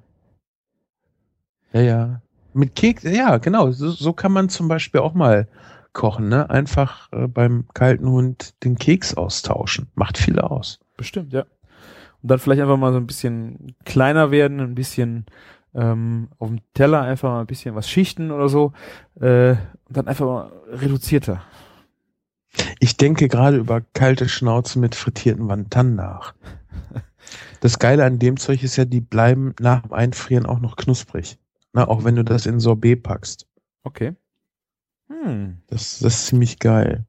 Ja, ja. Mit Keks, ja, genau. So, so kann man zum Beispiel auch mal kochen, ne? Einfach äh, beim kalten Hund den Keks austauschen. Macht viel aus. Bestimmt, ja. Und dann vielleicht einfach mal so ein bisschen kleiner werden, ein bisschen ähm, auf dem Teller einfach mal ein bisschen was schichten oder so. Äh, und dann einfach mal reduzierter. Ich denke gerade über kalte Schnauze mit frittierten Wantan nach. Das Geile an dem Zeug ist ja, die bleiben nach dem Einfrieren auch noch knusprig. Na, auch wenn du das in Sorbet packst. Okay. Hm. Das, das ist ziemlich geil.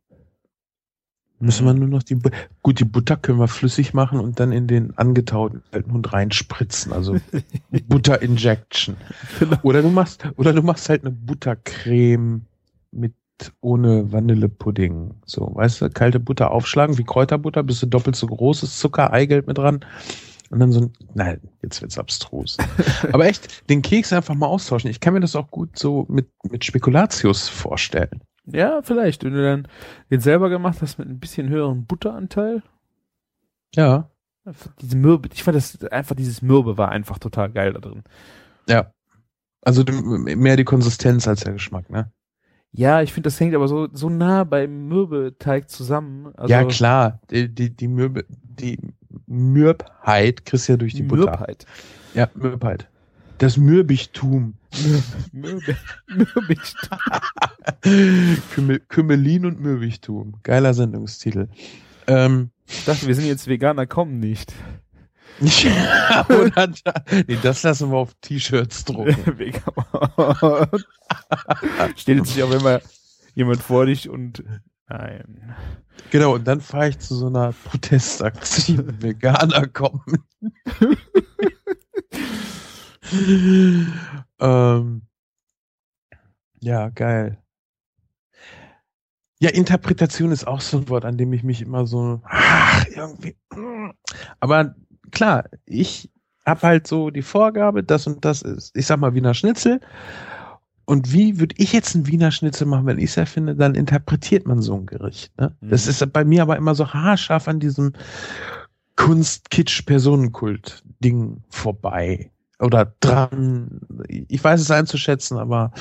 Müssen wir nur noch die, Bu- gut, die Butter können wir flüssig machen und dann in den angetauten alten Hund reinspritzen, also <laughs> Butter Injection. Genau. Oder du machst, oder du machst halt eine Buttercreme mit ohne Vanillepudding. So, weißt du, kalte Butter aufschlagen, wie Kräuterbutter, bis du doppelt so großes Zucker, Eigelb mit dran. Und dann so ein, nein, jetzt wird's abstrus. <laughs> Aber echt, den Keks einfach mal austauschen. Ich kann mir das auch gut so mit, mit Spekulatius vorstellen. Ja, vielleicht. Wenn du dann den selber gemacht hast mit ein bisschen höherem Butteranteil. Ja. Diese Mürbe, ich fand das einfach, dieses Mürbe war einfach total geil da drin. Ja. Also mehr die Konsistenz als der Geschmack, ne? Ja, ich finde, das hängt aber so, so nah beim Mürbeteig zusammen. Also ja, klar. Die, die, die, Mürbe, die Mürbheit kriegst du ja durch die, Die Butter. Mürbheit. Ja, Mürbheit. Das Mürbichtum. Mürbig. <laughs> <laughs> Kümmel, Kümmelin und Mürbichtum. Geiler Sendungstitel. Ähm, Ich dachte, wir sind jetzt Veganer, kommen nicht. <laughs> oder da, nee, das lassen wir auf T-Shirts drucken. Stellt sich auch immer jemand vor dich und Nein. Genau, und dann fahre ich zu so einer Protestaktion. Veganer kommen. <laughs> ähm, ja, geil. Ja, Interpretation ist auch so ein Wort, an dem ich mich immer so, ach, irgendwie. Aber klar, ich habe halt so die Vorgabe, das und das ist, ich sag mal, Wiener Schnitzel. Und wie würde ich jetzt ein Wiener Schnitzel machen, wenn ich es erfinde, dann interpretiert man so ein Gericht. Ne? Mhm. Das ist bei mir aber immer so haarscharf an diesem Kunst-Kitsch-Personenkult-Ding vorbei. Oder dran. Ich weiß es einzuschätzen, aber.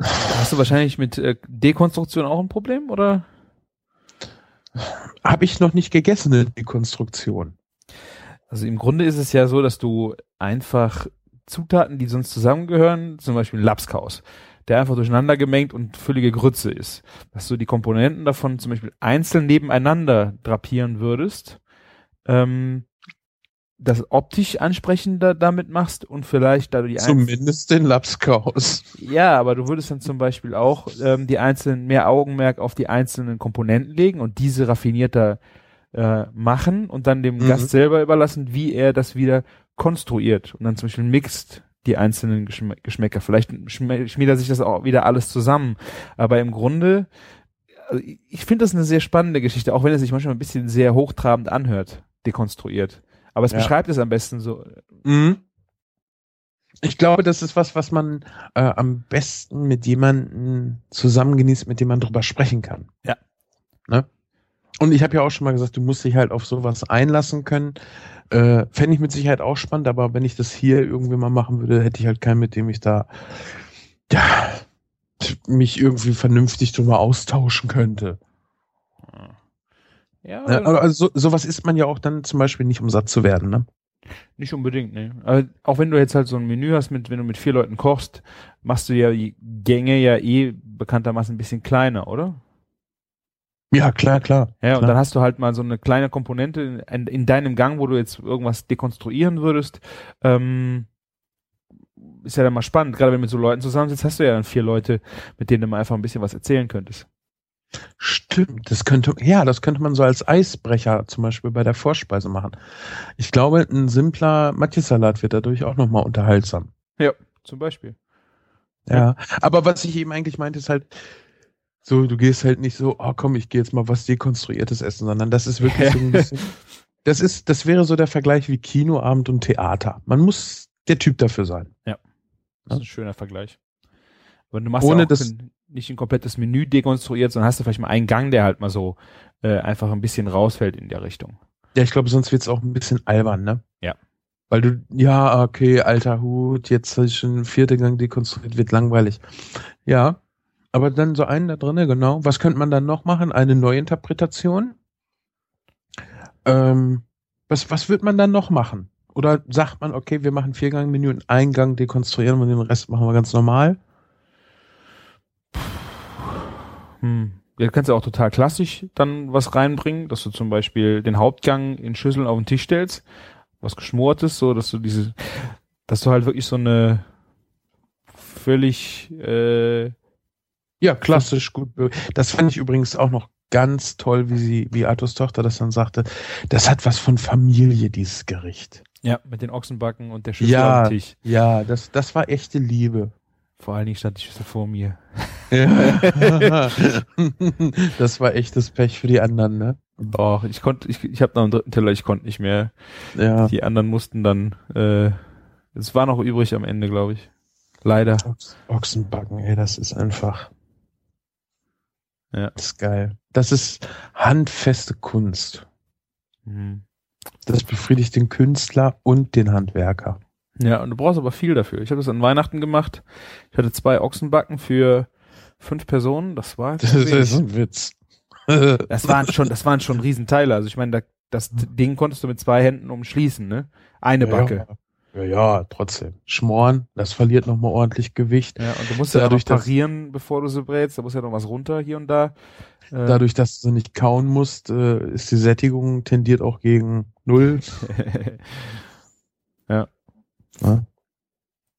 Hast du wahrscheinlich mit äh, Dekonstruktion auch ein Problem, oder? Habe ich noch nicht gegessen, eine Dekonstruktion. Also im Grunde ist es ja so, dass du einfach Zutaten, die sonst zusammengehören, zum Beispiel Lapskaus, der einfach durcheinander gemengt und völlige Grütze ist, dass du die Komponenten davon zum Beispiel einzeln nebeneinander drapieren würdest, ähm, das optisch ansprechender damit machst und vielleicht da du die Zumindest den Lapskaus. Ja, aber du würdest dann zum Beispiel auch ähm, die einzelnen, mehr Augenmerk auf die einzelnen Komponenten legen und diese raffinierter äh, machen und dann dem mhm. Gast selber überlassen, wie er das wieder konstruiert und dann zum Beispiel mixt die einzelnen Geschm Geschmäcker. Vielleicht schmiedet sich das auch wieder alles zusammen. Aber im Grunde, also ich finde das eine sehr spannende Geschichte, auch wenn es sich manchmal ein bisschen sehr hochtrabend anhört, dekonstruiert. Aber es ja. beschreibt es am besten so. Mhm. Ich glaube, das ist was, was man äh, am besten mit jemandem zusammen genießt, mit dem man drüber sprechen kann. Ja. Ne? Und ich habe ja auch schon mal gesagt, du musst dich halt auf sowas einlassen können. Äh, Fände ich mit Sicherheit auch spannend, aber wenn ich das hier irgendwie mal machen würde, hätte ich halt keinen, mit dem ich da ja, mich irgendwie vernünftig drüber austauschen könnte. Ja, also so, sowas isst man ja auch dann zum Beispiel nicht, um satt zu werden, ne? Nicht unbedingt, ne. Aber auch wenn du jetzt halt so ein Menü hast, mit, wenn du mit vier Leuten kochst, machst du ja die Gänge ja eh bekanntermaßen ein bisschen kleiner, oder? Ja, klar, klar. Ja, klar. und dann hast du halt mal so eine kleine Komponente in, in, deinem Gang, wo du jetzt irgendwas dekonstruieren würdest. Ähm, ist ja dann mal spannend. Gerade wenn du mit so Leuten zusammensitzt, hast du ja dann vier Leute, mit denen du mal einfach ein bisschen was erzählen könntest. Stimmt, das könnte, ja, das könnte man so als Eisbrecher zum Beispiel bei der Vorspeise machen. Ich glaube, ein simpler Matjes-Salat wird dadurch auch nochmal unterhaltsam. Ja, zum Beispiel. Ja, aber was ich eben eigentlich meinte, ist halt, so, du gehst halt nicht so, oh komm, ich gehe jetzt mal was dekonstruiertes essen, sondern das ist wirklich so ein <laughs> bisschen, das ist, das wäre so der Vergleich wie Kinoabend und Theater. Man muss der Typ dafür sein. Ja. Das ist ein schöner Vergleich. Aber du machst Ohne ja auch das, nicht ein komplettes Menü dekonstruiert, sondern hast du vielleicht mal einen Gang, der halt mal so äh, einfach ein bisschen rausfällt in der Richtung. Ja, ich glaube, sonst wird es auch ein bisschen albern, ne? Ja. Weil du, ja, okay, alter Hut, jetzt habe ich schon vierte Gang dekonstruiert, wird langweilig. Ja, aber dann so einen da drinne, genau. Was könnte man dann noch machen? Eine Neuinterpretation? Ähm, was, was wird man dann noch machen? Oder sagt man, okay, wir machen Viergang-Menü und einen Gang dekonstruieren und den Rest machen wir ganz normal? Hm. Ja, kannst du auch total klassisch dann was reinbringen, dass du zum Beispiel den Hauptgang in Schüsseln auf den Tisch stellst, was geschmortes, so dass du diese, dass du halt wirklich so eine völlig äh, ja, klassisch gut. Das fand ich übrigens auch noch ganz toll, wie sie, wie Arthurs Tochter das dann sagte. Das hat was von Familie, dieses Gericht. Ja, mit den Ochsenbacken und der Schüssel ja, am Tisch. Ja, das, das war echte Liebe. Vor allen Dingen stand die Schüssel vor mir. Ja. <laughs> das war echtes Pech für die anderen, ne? Doch, ich konnte, ich, ich habe noch einen dritten Teller, ich konnte nicht mehr. Ja. Die anderen mussten dann, äh, es war noch übrig am Ende, glaube ich. Leider. Ochsenbacken, ey, das ist einfach. Ja. Das ist geil. Das ist handfeste Kunst. Mhm. Das befriedigt den Künstler und den Handwerker. Ja, und du brauchst aber viel dafür. Ich habe das an Weihnachten gemacht. Ich hatte zwei Ochsenbacken für fünf Personen. Das war. Das ist ein Witz. <laughs> das waren schon, das waren schon Riesenteile. Also ich meine, da, das Ding konntest du mit zwei Händen umschließen, ne? Eine Backe. Ja. Ja, ja, trotzdem. Schmoren, das verliert nochmal ordentlich Gewicht. Ja, und du musst ja dadurch parieren, bevor du sie brätst, da muss ja noch was runter hier und da. Äh, dadurch, dass du nicht kauen musst, äh, ist die Sättigung tendiert auch gegen null. <laughs> ja. Ja.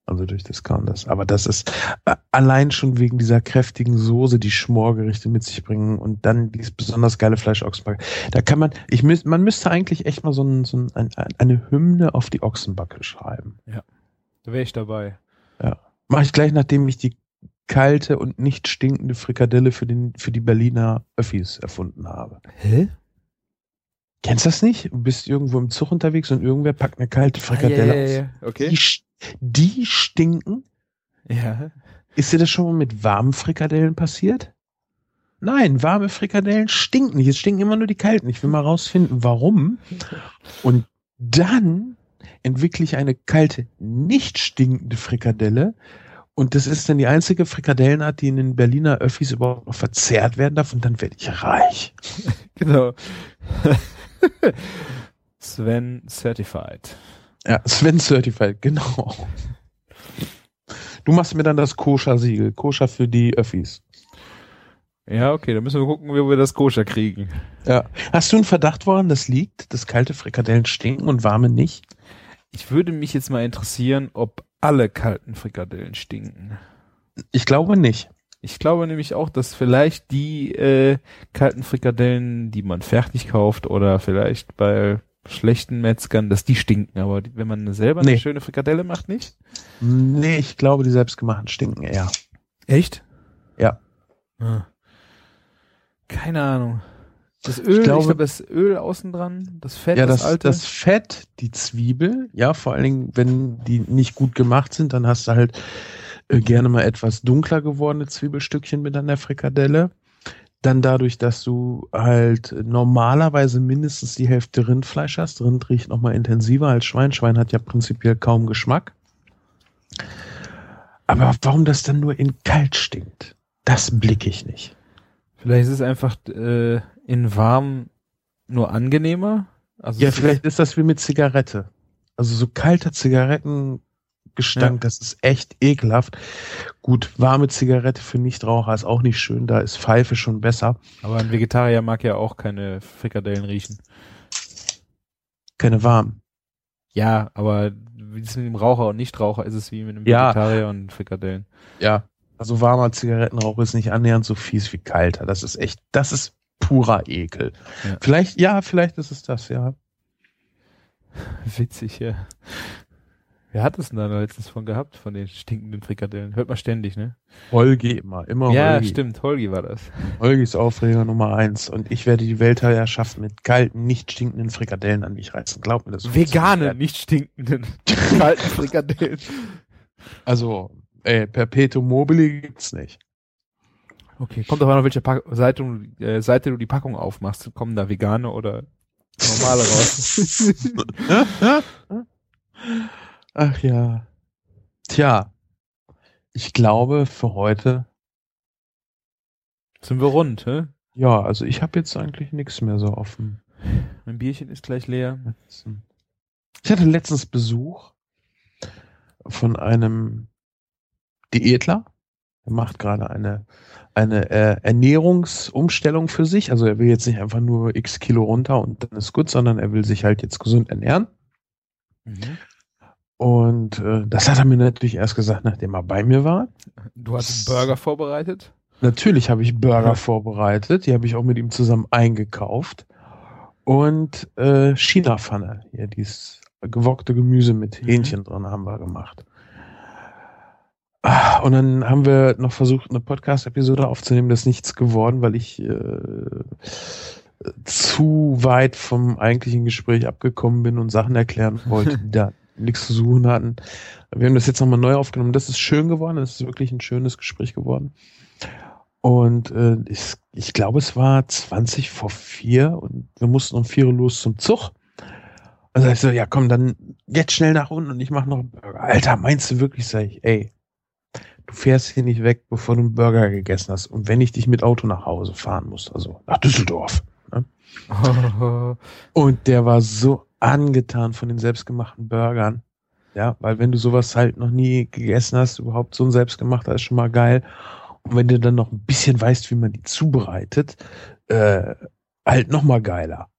Also durch Discounters. Aber das ist äh, allein schon wegen dieser kräftigen Soße, die Schmorgerichte mit sich bringen und dann dieses besonders geile Fleisch Ochsenbacke. Da kann man, ich müß, man müsste eigentlich echt mal so, ein, so ein, ein, eine Hymne auf die Ochsenbacke schreiben. Da wäre ich dabei. Mache ich gleich, nachdem ich die kalte und nicht stinkende Frikadelle für, den, für die Berliner Öffis erfunden habe. Hä? Kennst du das nicht? Du bist irgendwo im Zug unterwegs und irgendwer packt eine kalte Frikadelle Ah, aus. ja, ja. Okay. Die, die stinken. Ja. Ist dir das schon mal mit warmen Frikadellen passiert? Nein, warme Frikadellen stinken nicht. Es stinken immer nur die kalten. Ich will mal rausfinden, warum. Und dann entwickle ich eine kalte, nicht stinkende Frikadelle. Und das ist dann die einzige Frikadellenart, die in den Berliner Öffis überhaupt noch verzehrt werden darf. Und dann werde ich reich. <laughs> Genau. <laughs> Sven Certified. Ja, Sven Certified, genau. Du machst mir dann das Koscher-Siegel. Koscher für die Öffis. Ja, okay, dann müssen wir gucken, wie wir das koscher kriegen. Ja. Hast du einen Verdacht, woran das liegt, dass kalte Frikadellen stinken und warme nicht? Ich würde mich jetzt mal interessieren, ob alle kalten Frikadellen stinken. Ich glaube nicht. Ich glaube nämlich auch, dass vielleicht die äh, kalten Frikadellen, die man fertig kauft oder vielleicht bei schlechten Metzgern, dass die stinken. Aber wenn man selber eine Nee. schöne Frikadelle macht, nicht? Nee, ich glaube, die selbstgemachten stinken eher. Echt? Ja. Ah. Keine Ahnung. Das Öl, ich glaube- glaube, das Öl außen dran, das Fett, ja, das, das, alte. das Fett, die Zwiebel, ja, vor allen Dingen, wenn die nicht gut gemacht sind, dann hast du halt gerne mal etwas dunkler gewordene Zwiebelstückchen mit an der Frikadelle. Dann dadurch, dass du halt normalerweise mindestens die Hälfte Rindfleisch hast. Rind riecht nochmal intensiver als Schwein. Schwein hat ja prinzipiell kaum Geschmack. Aber warum das dann nur in kalt stinkt, das blicke ich nicht. Vielleicht ist es einfach äh, in warm nur angenehmer. Also Ja, vielleicht ist das wie mit Zigarette. Also so kalter Zigarettengestank, Ja. das ist echt ekelhaft. Gut, warme Zigarette für Nichtraucher ist auch nicht schön, da ist Pfeife schon besser. Aber ein Vegetarier mag ja auch keine Frikadellen riechen. Keine warmen. Ja, aber wie es mit dem Raucher und Nichtraucher ist es wie mit einem Ja. Vegetarier und Frikadellen. Ja. Also warmer Zigarettenrauch ist nicht annähernd so fies wie kalter. Das ist echt, das ist purer Ekel. Ja. Vielleicht, ja, vielleicht ist es das, ja. <laughs> Witzig, ja. Wer hat es denn da letztens von gehabt, von den stinkenden Frikadellen? Hört man ständig, ne? Holgi immer, immer ja, Holgi. stimmt, Holgi war das. Holgi ist Aufreger Nummer eins. Und ich werde die Weltherrschaft mit kalten, nicht stinkenden Frikadellen an mich reißen. Glaub mir das. Vegane, nicht stinkenden, <laughs> kalten Frikadellen. Also, ey, Perpetuum mobile gibt's nicht. Okay, kommt doch an, auf welcher Pack Seite, du- äh, Seite du die Packung aufmachst. Kommen da vegane oder normale raus? <laughs> <laughs> Ach ja. Tja. Ich glaube, für heute, Sind wir rund, hä? ja, also ich habe jetzt eigentlich nichts mehr so offen. Mein Bierchen ist gleich leer. Ich hatte letztens Besuch von einem Diätler. Er macht gerade eine, eine äh, Ernährungsumstellung für sich. Also er will jetzt nicht einfach nur x Kilo runter und dann ist gut, sondern er will sich halt jetzt gesund ernähren. Mhm. Und äh, das hat er mir natürlich erst gesagt, nachdem er bei mir war. Du hast Burger vorbereitet? Natürlich habe ich Burger vorbereitet, die habe ich auch mit ihm zusammen eingekauft. Und äh, China-Pfanne, ja, dieses gewokte Gemüse mit Mhm. Hähnchen drin haben wir gemacht. Ah, Und dann haben wir noch versucht, eine Podcast-Episode aufzunehmen, das ist nichts geworden, weil ich äh, zu weit vom eigentlichen Gespräch abgekommen bin und Sachen erklären wollte, die <laughs> da nichts zu suchen hatten. Wir haben das jetzt nochmal neu aufgenommen. Das ist schön geworden. Das ist wirklich ein schönes Gespräch geworden. Und äh, ich, ich glaube, es war 20 vor vier und wir mussten um vier Uhr los zum Zug. Und sag ich so, ja komm, dann jetzt schnell nach unten und ich mache noch einen Burger. Alter, meinst du wirklich, sag ich, ey, du fährst hier nicht weg, bevor du einen Burger gegessen hast. Und wenn ich dich mit Auto nach Hause fahren muss, also nach Düsseldorf. <laughs> Und der war so angetan von den selbstgemachten Burgern. Ja, weil wenn du sowas halt noch nie gegessen hast, überhaupt so ein selbstgemachter ist schon mal geil. Und wenn du dann noch ein bisschen weißt, wie man die zubereitet, äh, halt noch mal geiler.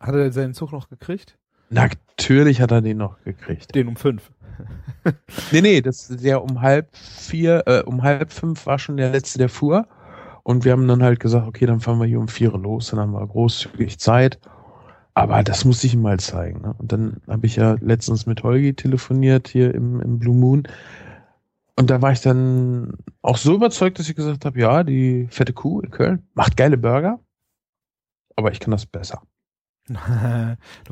Hat er seinen Zug noch gekriegt? Natürlich hat er den noch gekriegt. Den um fünf. <laughs> nee, nee, das der um halb vier, äh, um halb fünf war schon der letzte, der fuhr. Und wir haben dann halt gesagt, okay, dann fahren wir hier um vier los, dann haben wir großzügig Zeit. Aber das muss ich ihm mal zeigen. Ne? Und dann habe ich ja letztens mit Holgi telefoniert hier im, im Blue Moon. Und da war ich dann auch so überzeugt, dass ich gesagt habe, ja, die fette Kuh in Köln macht geile Burger, aber ich kann das besser. <laughs> du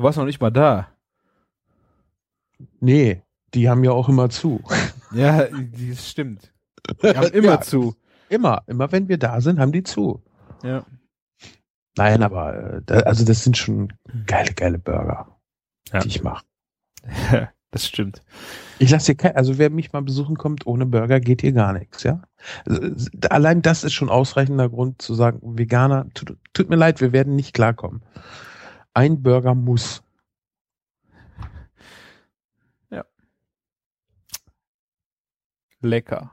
warst noch nicht mal da. Nee, die haben ja auch immer zu. <laughs> Ja, das stimmt. Die haben <laughs> immer Ja. zu. Immer, immer wenn wir da sind, haben die zu. Ja. Nein, aber äh, also das sind schon geile, geile Burger, Ja. die ich mache. <laughs> das stimmt. Ich lasse hier kein, also wer mich mal besuchen kommt, ohne Burger geht hier gar nichts, ja. Also, s- allein das ist schon ausreichender Grund zu sagen, Veganer, tut, tut mir leid, wir werden nicht klarkommen. Ein Burger muss. Lecker.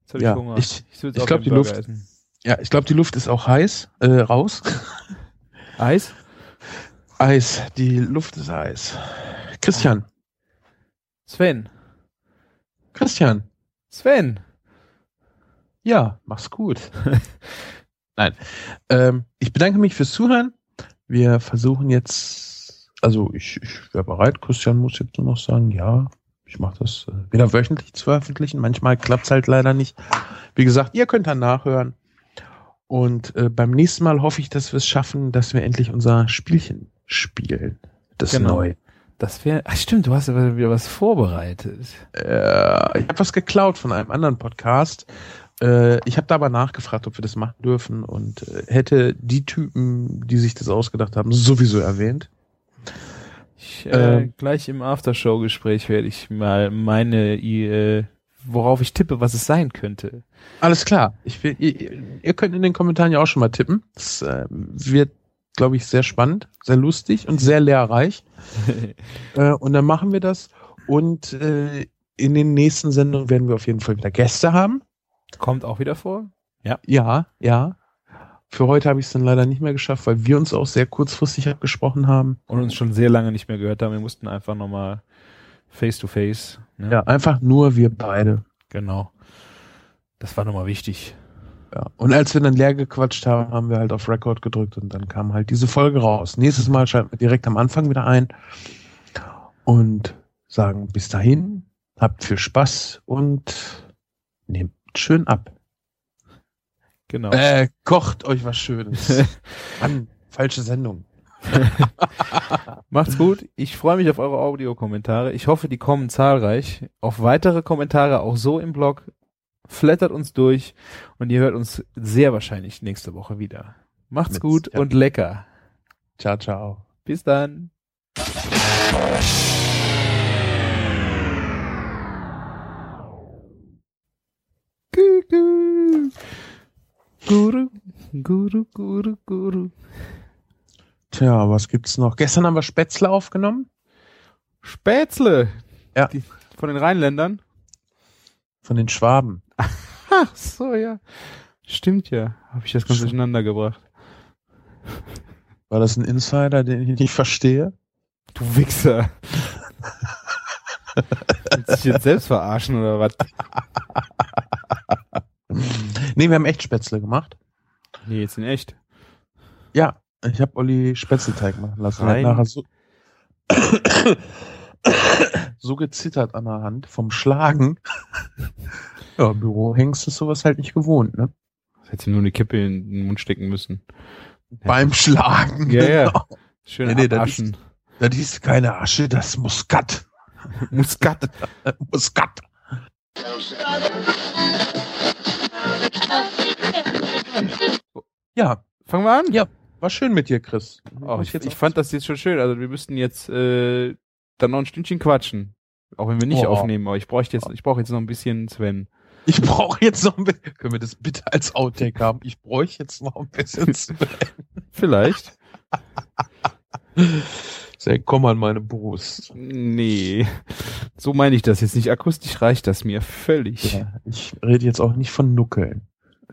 Jetzt hab Ja, ich Hunger. ich- ich auch glaub, den die Burger Luft- Essen. Ja, ich glaube, die Luft ist auch heiß, äh, raus. Eis? Eis, die Luft ist Eis. Christian, Sven. Christian, Sven. ja, mach's gut. <laughs> Nein, ähm, ich bedanke mich fürs Zuhören. Wir versuchen jetzt, also ich, ich wäre bereit. Christian muss jetzt nur noch sagen, ja, ich mache das äh, wieder wöchentlich zu veröffentlichen. Manchmal klappt's halt leider nicht. Wie gesagt, ihr könnt dann nachhören. Und äh, beim nächsten Mal hoffe ich, dass wir es schaffen, dass wir endlich unser Spielchen spielen. Das Genau. neu. Das wäre. Ach stimmt, du hast aber wieder was vorbereitet. Äh, ich habe was geklaut von einem anderen Podcast. Äh, ich habe da aber nachgefragt, ob wir das machen dürfen und äh, hätte die Typen, die sich das ausgedacht haben, sowieso erwähnt. Ich, äh, Ähm. gleich im Aftershow-Gespräch werde ich mal meine, äh, worauf ich tippe, was es sein könnte. Alles klar. Ich will, ihr, ihr könnt in den Kommentaren ja auch schon mal tippen. Das äh, wird, glaube ich, sehr spannend, sehr lustig und sehr lehrreich. <laughs> Äh, und dann machen wir das. Und äh, in den nächsten Sendungen werden wir auf jeden Fall wieder Gäste haben. Kommt auch wieder vor? Ja, ja. Für heute habe ich es dann leider nicht mehr geschafft, weil wir uns auch sehr kurzfristig abgesprochen haben. Und uns schon sehr lange nicht mehr gehört haben. Wir mussten einfach nochmal face to face. Ne? Ja, einfach nur wir beide. Genau. Das war nochmal wichtig. Ja. Und als wir dann leer gequatscht haben, haben wir halt auf Record gedrückt und dann kam halt diese Folge raus. Nächstes Mal schalten wir direkt am Anfang wieder ein und sagen bis dahin, habt viel Spaß und nehmt schön ab. Genau. Äh, kocht euch was Schönes. <laughs> Mann, falsche Sendung. <laughs> Macht's gut. Ich freue mich auf eure Audiokommentare. Ich hoffe, die kommen zahlreich. Auf weitere Kommentare auch so im Blog. Flattert uns durch und ihr hört uns sehr wahrscheinlich nächste Woche wieder. Macht's Mit- gut ja. und lecker. Ciao, ciao. Bis dann. Guru, Guru, Guru, Guru, Guru. Tja, was gibt's noch? Gestern haben wir Spätzle aufgenommen Spätzle. Ja. Die, von den Rheinländern. von den Schwaben. Ach so, ja. Stimmt ja. Habe ich das ganz durcheinander gebracht. War das ein Insider, den ich nicht verstehe? Du Wichser. Willst du dich jetzt selbst verarschen oder was? Nee, wir haben echt Spätzle gemacht. Nee, jetzt in echt. Ja, ich habe Olli Spätzleteig machen lassen. Er hat nachher so, <coughs> so gezittert an der Hand vom Schlagen. <laughs> Ja, im Büro hängst du sowas halt nicht gewohnt, ne? Hättest du nur eine Kippe in den Mund stecken müssen. Beim Schlagen. Ja, ja. genau. Schön Nee, nee, das abaschen. Das ist keine Asche, das ist Muskat. Muskat. Muskat. Ja, Fangen wir an? Ja. War schön mit dir, Chris. Oh, ich, ich fand das jetzt schon schön. Also wir müssten jetzt äh, dann noch ein Stündchen quatschen. Auch wenn wir nicht Oh. aufnehmen, aber ich bräuchte jetzt, ich brauche jetzt noch ein bisschen Sven. Ich brauche jetzt noch ein bisschen. Können wir das bitte als Outtake haben? Ich bräuchte jetzt noch ein bisschen. <laughs> Vielleicht. <laughs> Sehr, komm an meine Brust. Nee. So meine ich das jetzt nicht. Akustisch reicht das mir völlig. Ja, ich rede jetzt auch nicht von Nuckeln. <laughs>